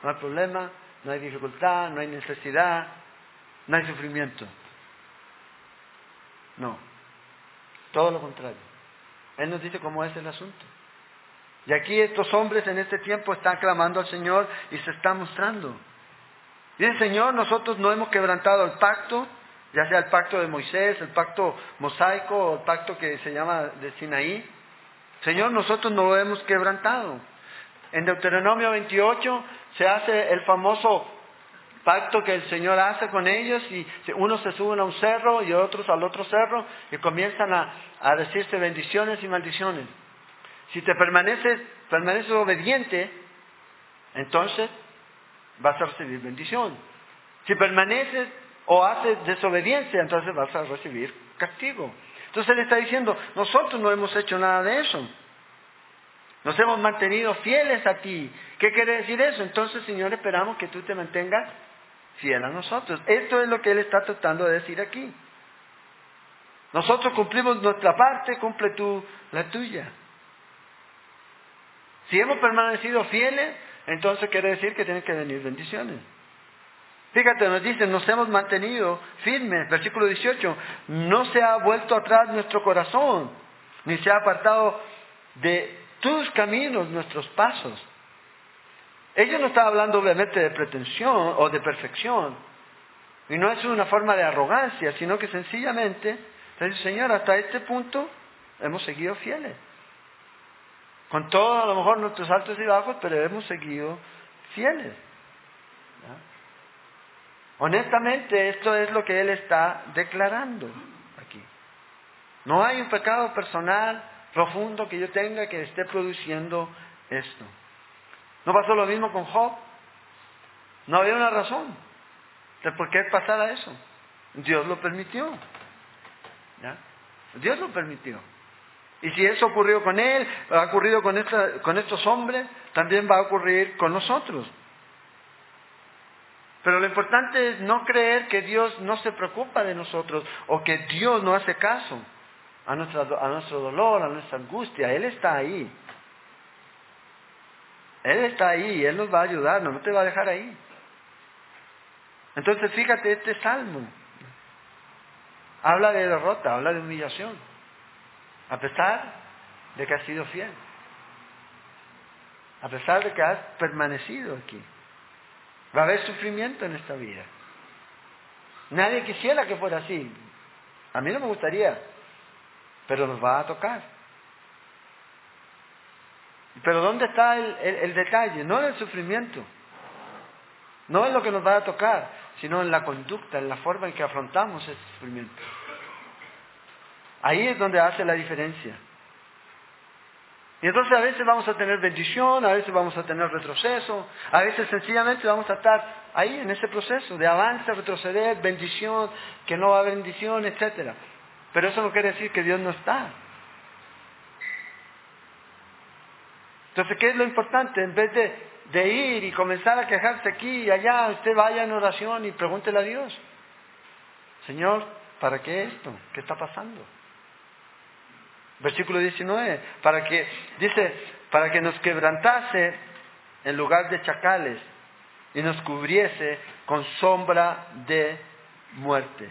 no hay problema, no hay dificultad, no hay necesidad, no hay sufrimiento. No, todo lo contrario. Él nos dice cómo es el asunto. Y aquí estos hombres en este tiempo están clamando al Señor y se están mostrando. Dice Señor, nosotros no hemos quebrantado el pacto, ya sea el pacto de Moisés, el pacto mosaico o el pacto que se llama de Sinaí. Señor, nosotros no lo hemos quebrantado. En Deuteronomio 28 se hace el famoso pacto que el Señor hace con ellos y unos se suben a un cerro y otros al otro cerro y comienzan a decirse bendiciones y maldiciones. Si te permaneces, permaneces obediente, entonces vas a recibir bendición. Si permaneces o haces desobediencia, entonces vas a recibir castigo. Entonces él está diciendo, nosotros no hemos hecho nada de eso. Nos hemos mantenido fieles a ti. ¿Qué quiere decir eso? Entonces, Señor, esperamos que tú te mantengas fiel a nosotros. Esto es lo que él está tratando de decir aquí. Nosotros cumplimos nuestra parte, cumple tú la tuya. Si hemos permanecido fieles, entonces quiere decir que tienen que venir bendiciones. Fíjate, nos dicen, nos hemos mantenido firmes, versículo 18, no se ha vuelto atrás nuestro corazón, ni se ha apartado de tus caminos nuestros pasos. Ellos no están hablando obviamente de pretensión o de perfección, y no es una forma de arrogancia, sino que sencillamente, Señor, hasta este punto hemos seguido fieles. Con todos a lo mejor nuestros altos y bajos, pero hemos seguido fieles. Honestamente, esto es lo que Él está declarando aquí. No hay un pecado personal profundo que yo tenga que esté produciendo esto. ¿No pasó lo mismo con Job? No había una razón de por qué pasara eso. Dios lo permitió. Dios lo permitió. Y si eso ocurrió con él, ha ocurrido con, estos hombres, también va a ocurrir con nosotros. Pero lo importante es no creer que Dios no se preocupa de nosotros o que Dios no hace caso a, a nuestro dolor, a nuestra angustia. Él está ahí. Él está ahí, Él nos va a ayudar, no te va a dejar ahí. Entonces fíjate este salmo. Habla de derrota, habla de humillación a pesar de que has sido fiel, a pesar de que has permanecido aquí. Va a haber sufrimiento en esta vida. Nadie quisiera que fuera así. A mí no me gustaría, pero nos va a tocar. Pero ¿dónde está el, detalle? No en el sufrimiento, no en lo que nos va a tocar, sino en la conducta, en la forma en que afrontamos ese sufrimiento. Ahí es donde hace la diferencia. Y entonces a veces vamos a tener bendición, a veces vamos a tener retroceso, a veces sencillamente vamos a estar ahí en ese proceso de avance, retroceder, bendición, que no va a bendición, etc. Pero eso no quiere decir que Dios no está. Entonces, ¿qué es lo importante? En vez de ir y comenzar a quejarse aquí y allá, usted vaya en oración y pregúntele a Dios, Señor, ¿para qué esto? ¿Qué está pasando? Versículo 19, para que, dice, para que nos quebrantase en lugar de chacales y nos cubriese con sombra de muerte.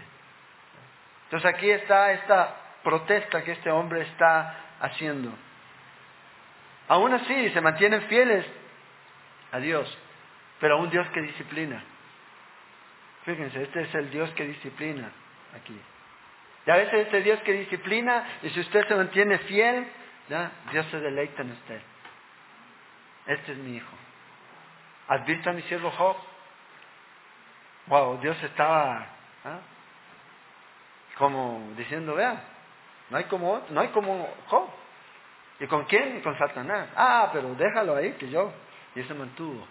Entonces aquí está esta protesta que este hombre está haciendo. Aún así se mantienen fieles a Dios, pero a un Dios que disciplina. Fíjense, este es el Dios que disciplina aquí. Y a veces este Dios que disciplina, y si usted se mantiene fiel, Dios se deleita en usted. Este es mi hijo. ¿Has visto a mi siervo Job? Wow, Dios estaba ¿ah? como diciendo, vea, no hay como no hay como Job. ¿Y con quién? Con Satanás. Ah, pero déjalo ahí que yo. Y se mantuvo.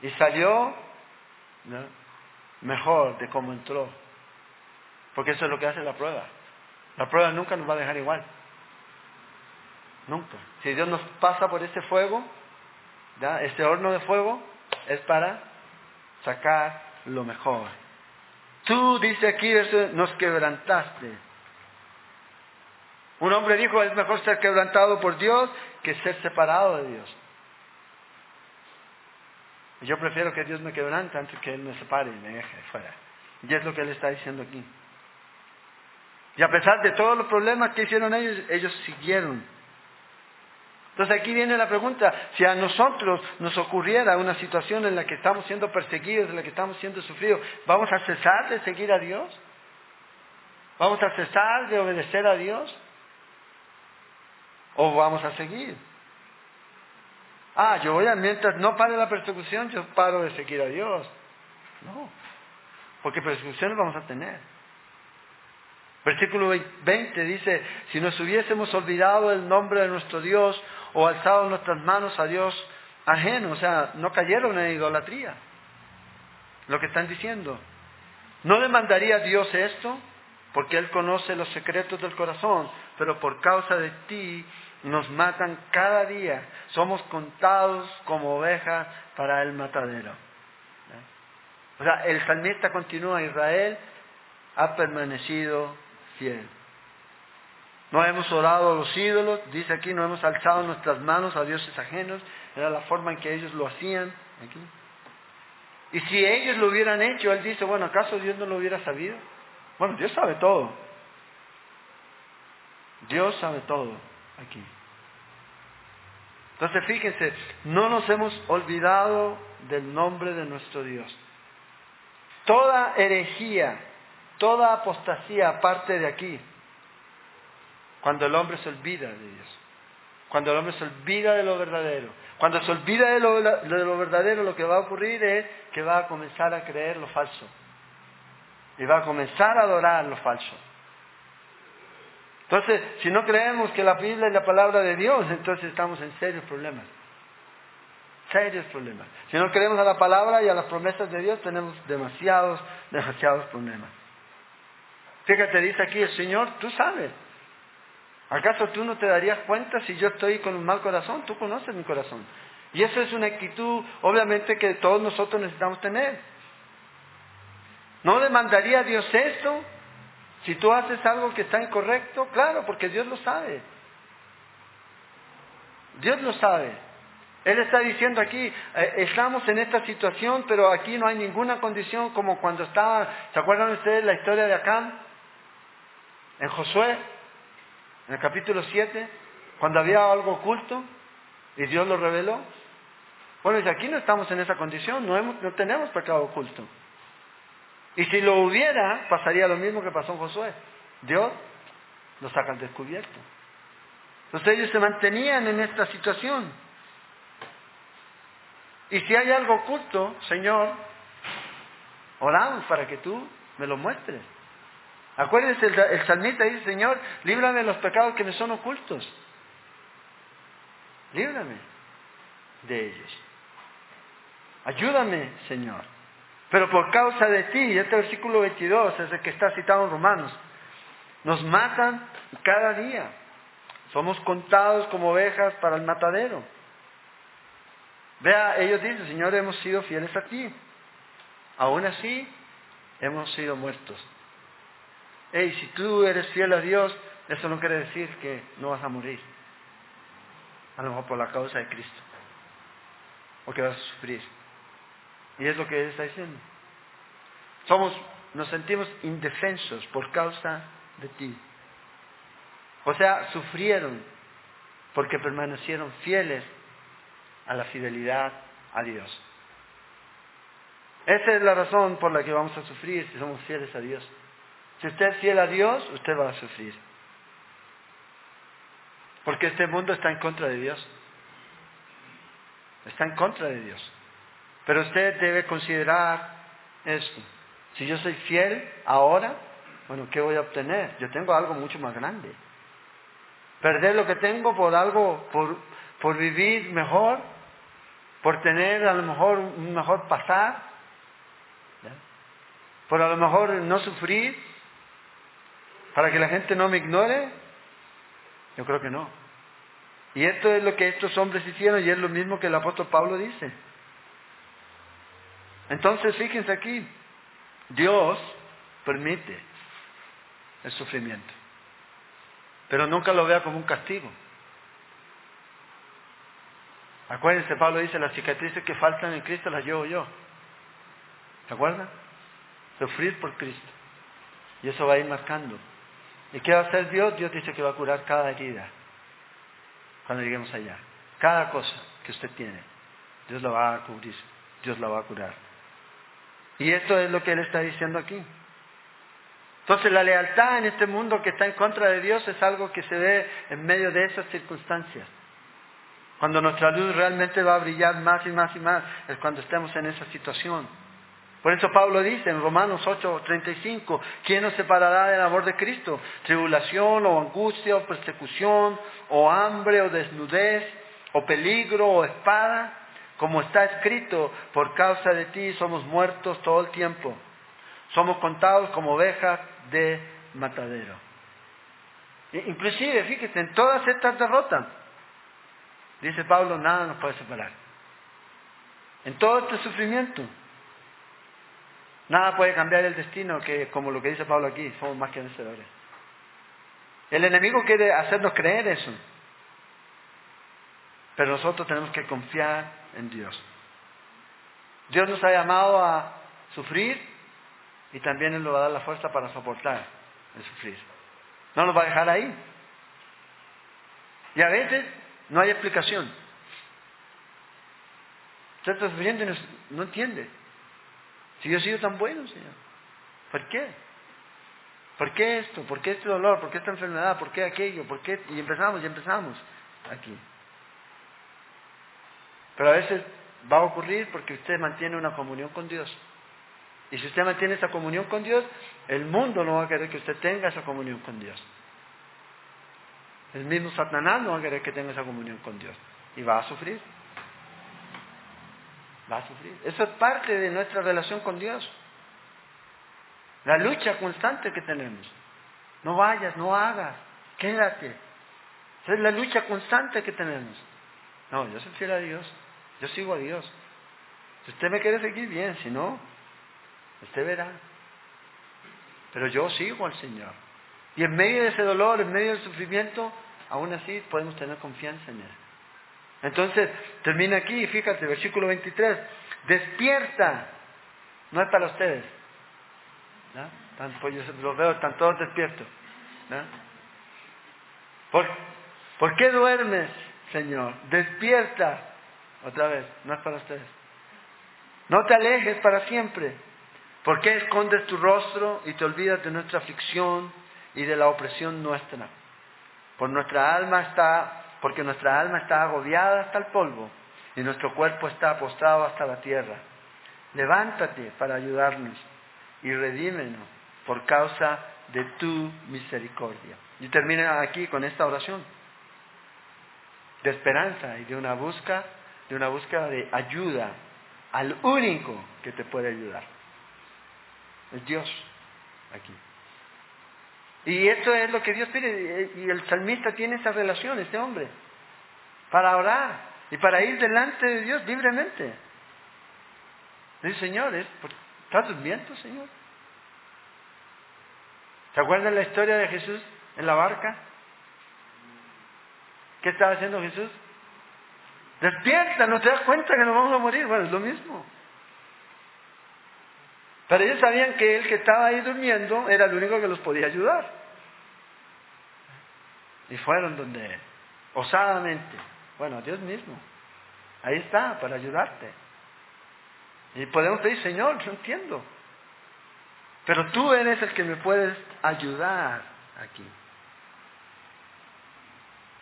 Y salió mejor de como entró. Porque eso es lo que hace la prueba. La prueba nunca nos va a dejar igual. Nunca. Si Dios nos pasa por ese fuego, ¿ya? este horno de fuego, es para sacar lo mejor. Tú, dice aquí, nos quebrantaste. Un hombre dijo, es mejor ser quebrantado por Dios que ser separado de Dios. Yo prefiero que Dios me quebrante antes que Él me separe y me deje fuera. Y es lo que Él está diciendo aquí. Y a pesar de todos los problemas que hicieron ellos, ellos siguieron. Entonces aquí viene la pregunta, si a nosotros nos ocurriera una situación en la que estamos siendo perseguidos, en la que estamos siendo sufridos, ¿vamos a cesar de seguir a Dios? ¿Vamos a cesar de obedecer a Dios? ¿O vamos a seguir? Ah, yo voy a, mientras no pare la persecución, yo paro de seguir a Dios. No, porque persecuciones vamos a tener. Versículo 20 dice, si nos hubiésemos olvidado el nombre de nuestro Dios o alzado nuestras manos a Dios ajeno, o sea, no cayeron en idolatría. Lo que están diciendo. ¿No le mandaría Dios esto? Porque Él conoce los secretos del corazón, pero por causa de ti nos matan cada día. Somos contados como ovejas para el matadero. O sea, el salmista continúa, Israel ha permanecido No hemos orado a los ídolos, dice aquí, no hemos alzado nuestras manos a dioses ajenos, era la forma en que ellos lo hacían. Y si ellos lo hubieran hecho, él dice, bueno, ¿acaso Dios no lo hubiera sabido? Bueno, Dios sabe todo. Dios sabe todo aquí. Entonces fíjense, no nos hemos olvidado del nombre de nuestro Dios. Toda herejía, toda apostasía parte de aquí, cuando el hombre se olvida de Dios, cuando el hombre se olvida de lo verdadero. Cuando se olvida de lo, de lo verdadero, lo que va a ocurrir es que va a comenzar a creer lo falso. Y va a comenzar a adorar lo falso. Entonces, si no creemos que la Biblia es la palabra de Dios, entonces estamos en serios problemas. Serios problemas. Si no creemos a la palabra y a las promesas de Dios, tenemos demasiados, demasiados problemas. Fíjate, dice aquí el Señor, tú sabes. ¿Acaso tú no te darías cuenta si yo estoy con un mal corazón? Tú conoces mi corazón. Y eso es una actitud, obviamente, que todos nosotros necesitamos tener. ¿No demandaría a Dios esto? Si tú haces algo que está incorrecto, claro, porque Dios lo sabe. Dios lo sabe. Él está diciendo aquí, eh, estamos en esta situación, pero aquí no hay ninguna condición como cuando estaba, ¿se acuerdan ustedes la historia de Acán? En Josué, en el capítulo 7, cuando había algo oculto y Dios lo reveló. Bueno, aquí no estamos en esa condición, no, no tenemos pecado oculto. Y si lo hubiera, pasaría lo mismo que pasó en Josué. Dios lo saca al descubierto. Entonces ellos se mantenían en esta situación. Y si hay algo oculto, Señor, oramos para que tú me lo muestres. Acuérdense, el, el salmista dice, Señor, líbrame de los pecados que me son ocultos. Líbrame de ellos. Ayúdame, Señor. Pero por causa de ti, y este versículo 22 es el que está citado en Romanos, nos matan cada día. Somos contados como ovejas para el matadero. Vea, ellos dicen, Señor, hemos sido fieles a ti. Aún así, hemos sido muertos. Hey, si tú eres fiel a Dios, eso no quiere decir que no vas a morir. A lo mejor por la causa de Cristo. O que vas a sufrir. Y es lo que él está diciendo. Somos, nos sentimos indefensos por causa de ti. O sea, sufrieron porque permanecieron fieles a la fidelidad a Dios. Esa es la razón por la que vamos a sufrir si somos fieles a Dios. Si usted es fiel a Dios, usted va a sufrir. Porque este mundo está en contra de Dios. Está en contra de Dios. Pero usted debe considerar esto. Si yo soy fiel ahora, bueno, ¿qué voy a obtener? Yo tengo algo mucho más grande. Perder lo que tengo por algo, por, por vivir mejor, por tener a lo mejor un mejor pasar, por a lo mejor no sufrir, para que la gente no me ignore. Yo creo que no. Y esto es lo que estos hombres hicieron y es lo mismo que el apóstol Pablo dice. Entonces, fíjense aquí, Dios permite el sufrimiento, pero nunca lo vea como un castigo. Acuérdense, Pablo dice, las cicatrices que faltan en Cristo las llevo yo. ¿Se acuerdan? Sufrir por Cristo. Y eso va a ir marcando. ¿Y qué va a hacer Dios? Dios dice que va a curar cada herida cuando lleguemos allá. Cada cosa que usted tiene, Dios la va a cubrir, Dios la va a curar. Y esto es lo que Él está diciendo aquí. Entonces la lealtad en este mundo que está en contra de Dios es algo que se ve en medio de esas circunstancias. Cuando nuestra luz realmente va a brillar más y más y más es cuando estemos en esa situación. Por eso Pablo dice en Romanos 8:35, ¿quién nos separará del amor de Cristo? Tribulación o angustia o persecución o hambre o desnudez o peligro o espada. Como está escrito, por causa de ti somos muertos todo el tiempo. Somos contados como ovejas de matadero. Inclusive, fíjese, en todas estas derrotas, dice Pablo, nada nos puede separar. En todo este sufrimiento, nada puede cambiar el destino que, como lo que dice Pablo aquí, somos más que vencedores. El enemigo quiere hacernos creer eso. Pero nosotros tenemos que confiar en Dios. Dios nos ha llamado a sufrir y también Él nos va a dar la fuerza para soportar el sufrir. No nos va a dejar ahí. Y a veces no hay explicación. Usted está sufriendo y no, entiende. Si yo he sido tan bueno, Señor. ¿Por qué? ¿Por qué esto? ¿Por qué este dolor? ¿Por qué esta enfermedad? ¿Por qué aquello? ¿Por qué? Y empezamos y empezamos aquí. Pero a veces va a ocurrir porque usted mantiene una comunión con Dios. Y si usted mantiene esa comunión con Dios, el mundo no va a querer que usted tenga esa comunión con Dios. El mismo Satanás no va a querer que tenga esa comunión con Dios. Y va a sufrir. Va a sufrir. Eso es parte de nuestra relación con Dios. La lucha constante que tenemos. No vayas, no hagas, quédate. Esa es la lucha constante que tenemos. No, yo soy fiel a Dios. Yo sigo a Dios. Si usted me quiere seguir bien, si no, usted verá. Pero yo sigo al Señor. Y en medio de ese dolor, en medio del sufrimiento, aún así podemos tener confianza en Él. Entonces, termina aquí, fíjate, versículo 23. Despierta. No es para ustedes. Pues los veo, están todos despiertos. ¿Por, ¿Por qué duermes, Señor? Despierta. Otra vez, no es para ustedes. No te alejes para siempre. ¿Por qué escondes tu rostro y te olvidas de nuestra aflicción y de la opresión nuestra? Por nuestra alma está, porque nuestra alma está agobiada hasta el polvo y nuestro cuerpo está postrado hasta la tierra. Levántate para ayudarnos y redímenos por causa de tu misericordia. Y termina aquí con esta oración de esperanza y de una busca, de una búsqueda de ayuda al único que te puede ayudar. Es Dios aquí. Y esto es lo que Dios pide. Y el salmista tiene esa relación, este hombre, para orar y para ir delante de Dios libremente. Dice, Señor, ¿estás durmiendo, Señor? ¿Se acuerdan la historia de Jesús en la barca? ¿Qué estaba haciendo Jesús? Despierta, ¿no te das cuenta que nos vamos a morir? Bueno, es lo mismo. Pero ellos sabían que el que estaba ahí durmiendo era el único que los podía ayudar. Y fueron donde osadamente. Bueno, Dios mismo. Ahí está, para ayudarte. Y podemos pedir, Señor, yo entiendo. Pero tú eres el que me puedes ayudar aquí.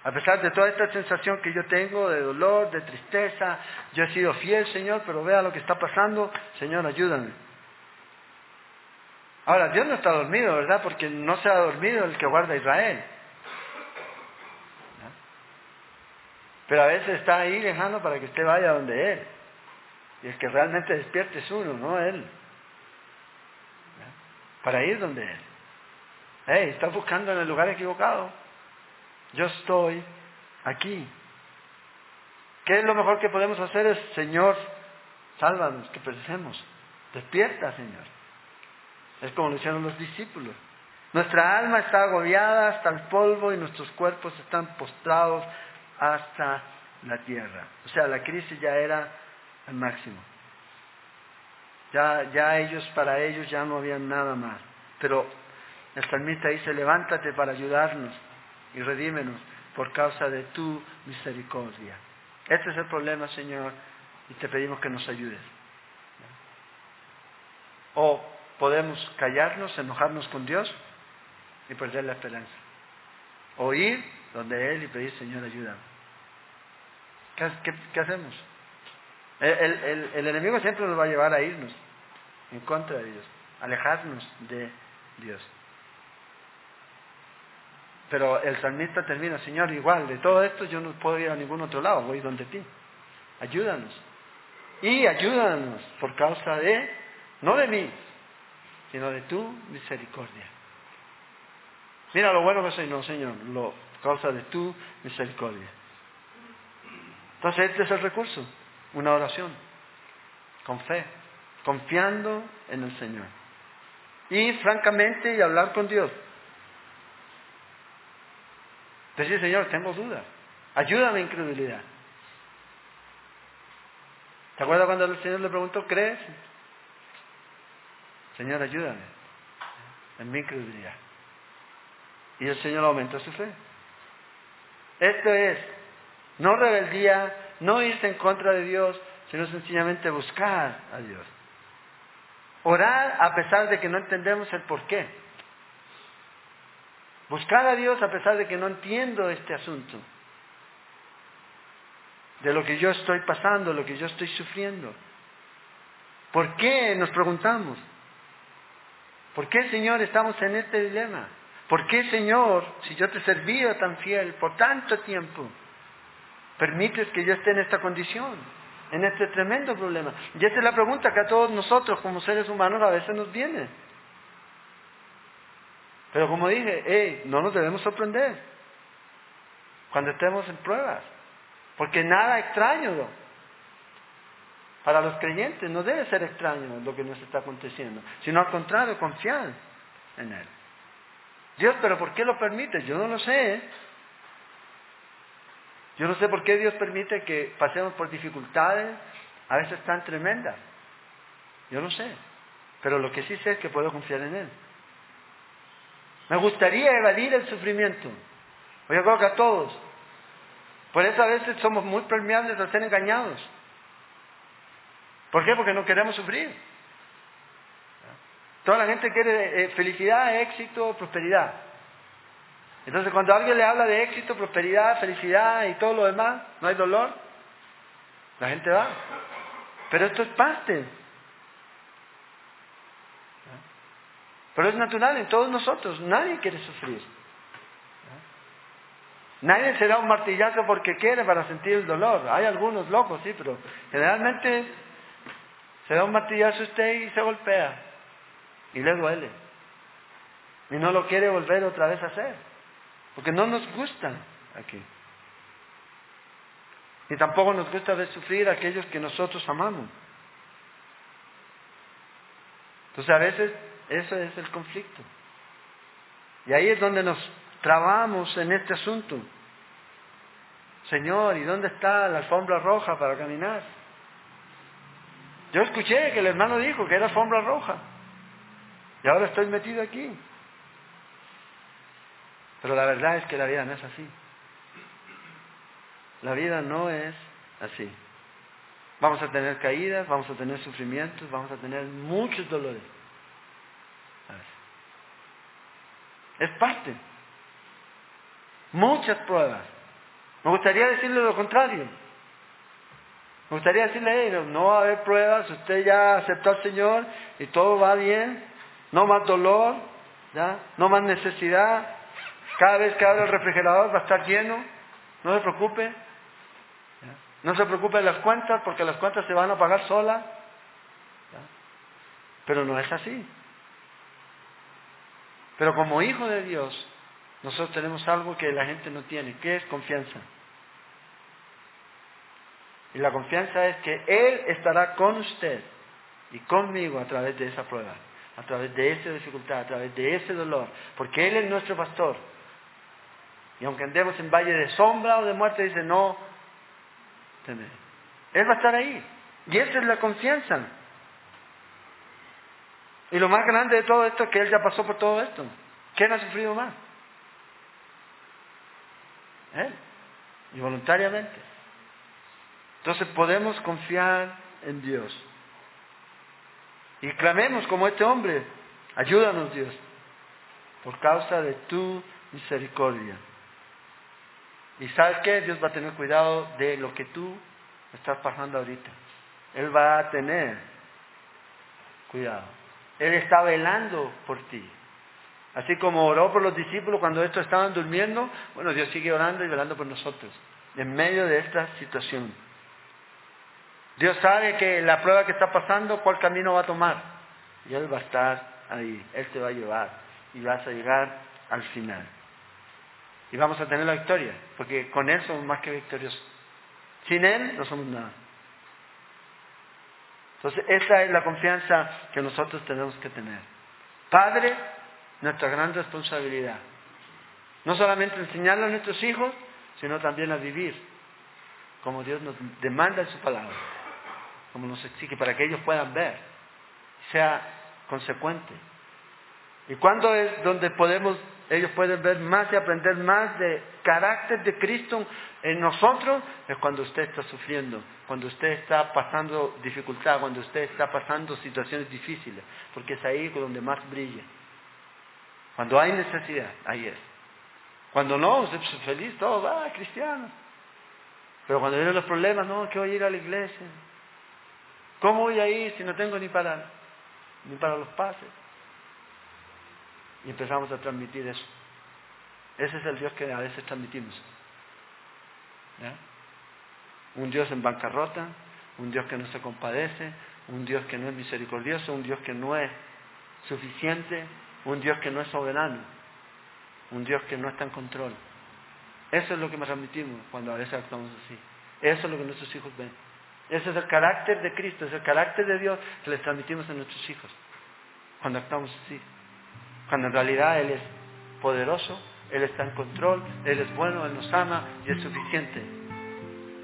A pesar de toda esta sensación que yo tengo de dolor, de tristeza, yo he sido fiel, Señor, pero vea lo que está pasando, Señor, ayúdame. Ahora, Dios no está dormido, ¿verdad? Porque no se ha dormido el que guarda a Israel. Pero a veces está ahí lejano para que usted vaya donde Él. Y el que realmente despierte es uno, no Él. Para ir donde Él. Hey, está buscando en el lugar equivocado. Yo estoy aquí. ¿Qué es lo mejor que podemos hacer? Es, Señor, sálvanos, que perecemos. Despierta, Señor. Es como lo hicieron los discípulos. Nuestra alma está agobiada hasta el polvo y nuestros cuerpos están postrados hasta la tierra. O sea, la crisis ya era el máximo. Ya, ya ellos, para ellos ya no había nada más. Pero el salmista dice, levántate para ayudarnos y redímenos por causa de tu misericordia. Este es el problema, Señor, y te pedimos que nos ayudes. O podemos callarnos, enojarnos con Dios y perder la esperanza. O ir donde Él y pedir, Señor, ayuda. ¿Qué, hacemos? El, el enemigo siempre nos va a llevar a irnos en contra de Dios, alejarnos de Dios. Pero el salmista termina, Señor, igual, de todo esto yo no puedo ir a ningún otro lado, voy donde ti. Ayúdanos. Y ayúdanos por causa de, no de mí, sino de tu misericordia. Mira lo bueno que soy, no, Señor, lo, causa de tu misericordia. Entonces este es el recurso, una oración, con fe, confiando en el Señor. Y francamente, y hablar con Dios. Decir, Señor, tengo dudas. Ayúdame incredulidad. ¿Te acuerdas cuando el Señor le preguntó, ¿crees? Señor, ayúdame en mi incredulidad. Y el Señor aumentó su fe. Esto es, no rebeldía, no irse en contra de Dios, sino sencillamente buscar a Dios. Orar a pesar de que no entendemos el por qué. Buscar a Dios a pesar de que no entiendo este asunto. De lo que yo estoy pasando, lo que yo estoy sufriendo. ¿Por qué? Nos preguntamos. ¿Por qué, Señor, estamos en este dilema? ¿Por qué, Señor, si yo te he servido tan fiel por tanto tiempo, permites que yo esté en esta condición, en este tremendo problema? Y esa es la pregunta que a todos nosotros como seres humanos a veces nos viene. Pero como dije, no nos debemos sorprender cuando estemos en pruebas, porque nada extraño para los creyentes no debe ser extraño lo que nos está aconteciendo, sino al contrario, confiar en Él. Dios, pero ¿por qué lo permite? Yo no lo sé. Yo no sé por qué Dios permite que pasemos por dificultades a veces tan tremendas. Yo no sé. Pero lo que sí sé es que puedo confiar en Él. Me gustaría evadir el sufrimiento. Yo creo que a todos. Por eso a veces somos muy permeables a ser engañados. ¿Por qué? Porque no queremos sufrir. Toda la gente quiere eh, felicidad, éxito, prosperidad. Entonces cuando alguien le habla de éxito, prosperidad, felicidad y todo lo demás, no hay dolor, la gente va. Pero esto es parte. Pero es natural en todos nosotros, nadie quiere sufrir. Nadie se da un martillazo porque quiere para sentir el dolor. Hay algunos locos, sí, pero generalmente se da un martillazo usted y se golpea. Y le duele. Y no lo quiere volver otra vez a hacer. Porque no nos gusta aquí. Y tampoco nos gusta ver sufrir a aquellos que nosotros amamos. Entonces a veces eso es el conflicto. Y ahí es donde nos trabamos en este asunto. Señor, ¿y dónde está la alfombra roja para caminar? Yo escuché que el hermano dijo que era sombra roja. Y ahora estoy metido aquí. Pero la verdad es que la vida no es así. La vida no es así. Vamos a tener caídas, vamos a tener sufrimientos, vamos a tener muchos dolores. Es parte. Muchas pruebas. Me gustaría decirle lo contrario. Me gustaría decirle, no va a haber pruebas, usted ya aceptó al Señor y todo va bien, no más dolor, no más necesidad, cada vez que abre el refrigerador va a estar lleno, no se preocupe, no se preocupe de las cuentas porque las cuentas se van a pagar solas, pero no es así. Pero como hijo de Dios, nosotros tenemos algo que la gente no tiene, que es confianza. Y la confianza es que Él estará con usted y conmigo a través de esa prueba, a través de esa dificultad, a través de ese dolor, porque Él es nuestro pastor. Y aunque andemos en valle de sombra o de muerte, dice, no, Él va a estar ahí. Y esa es la confianza. Y lo más grande de todo esto es que Él ya pasó por todo esto. ¿Quién ha sufrido más? Él. Y voluntariamente. Entonces podemos confiar en Dios. Y clamemos como este hombre, ayúdanos Dios, por causa de tu misericordia. Y sabes qué, Dios va a tener cuidado de lo que tú estás pasando ahorita. Él va a tener cuidado. Él está velando por ti. Así como oró por los discípulos cuando estos estaban durmiendo, bueno, Dios sigue orando y velando por nosotros en medio de esta situación. Dios sabe que la prueba que está pasando, cuál camino va a tomar. Y Él va a estar ahí, Él te va a llevar y vas a llegar al final. Y vamos a tener la victoria, porque con Él somos más que victoriosos. Sin Él no somos nada. Entonces, esa es la confianza que nosotros tenemos que tener. Padre, nuestra gran responsabilidad No solamente enseñarle a nuestros hijos, sino también a vivir como Dios nos demanda en su palabra, como nos exige, para que ellos puedan ver, sea consecuente. ¿Y cuándo es donde podemos, ellos pueden ver más y aprender más de carácter de Cristo en nosotros? Es cuando usted está sufriendo, cuando usted está pasando dificultad, cuando usted está pasando situaciones difíciles, porque es ahí donde más brilla. Cuando hay necesidad, ahí es. Cuando no, usted es feliz, todo va, cristiano. Pero cuando vienen los problemas, no, que voy a ir a la iglesia. ¿Cómo voy a ir si no tengo ni para, ni para los pases? Y empezamos a transmitir eso. Ese es el Dios que a veces transmitimos. Un Dios en bancarrota, un Dios que no se compadece, un Dios que no es misericordioso, un Dios que no es suficiente, un Dios que no es soberano, un Dios que no está en control. Eso es lo que me transmitimos cuando a veces actuamos así. Eso es lo que nuestros hijos ven. Ese es el carácter de Cristo, es el carácter de Dios que les transmitimos a nuestros hijos cuando actuamos así. Cuando en realidad Él es poderoso, Él está en control, Él es bueno, Él nos ama y es suficiente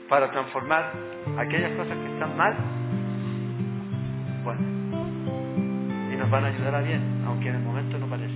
para transformar aquellas cosas que están mal, bueno, y nos van a ayudar a bien, aunque en el momento no parece.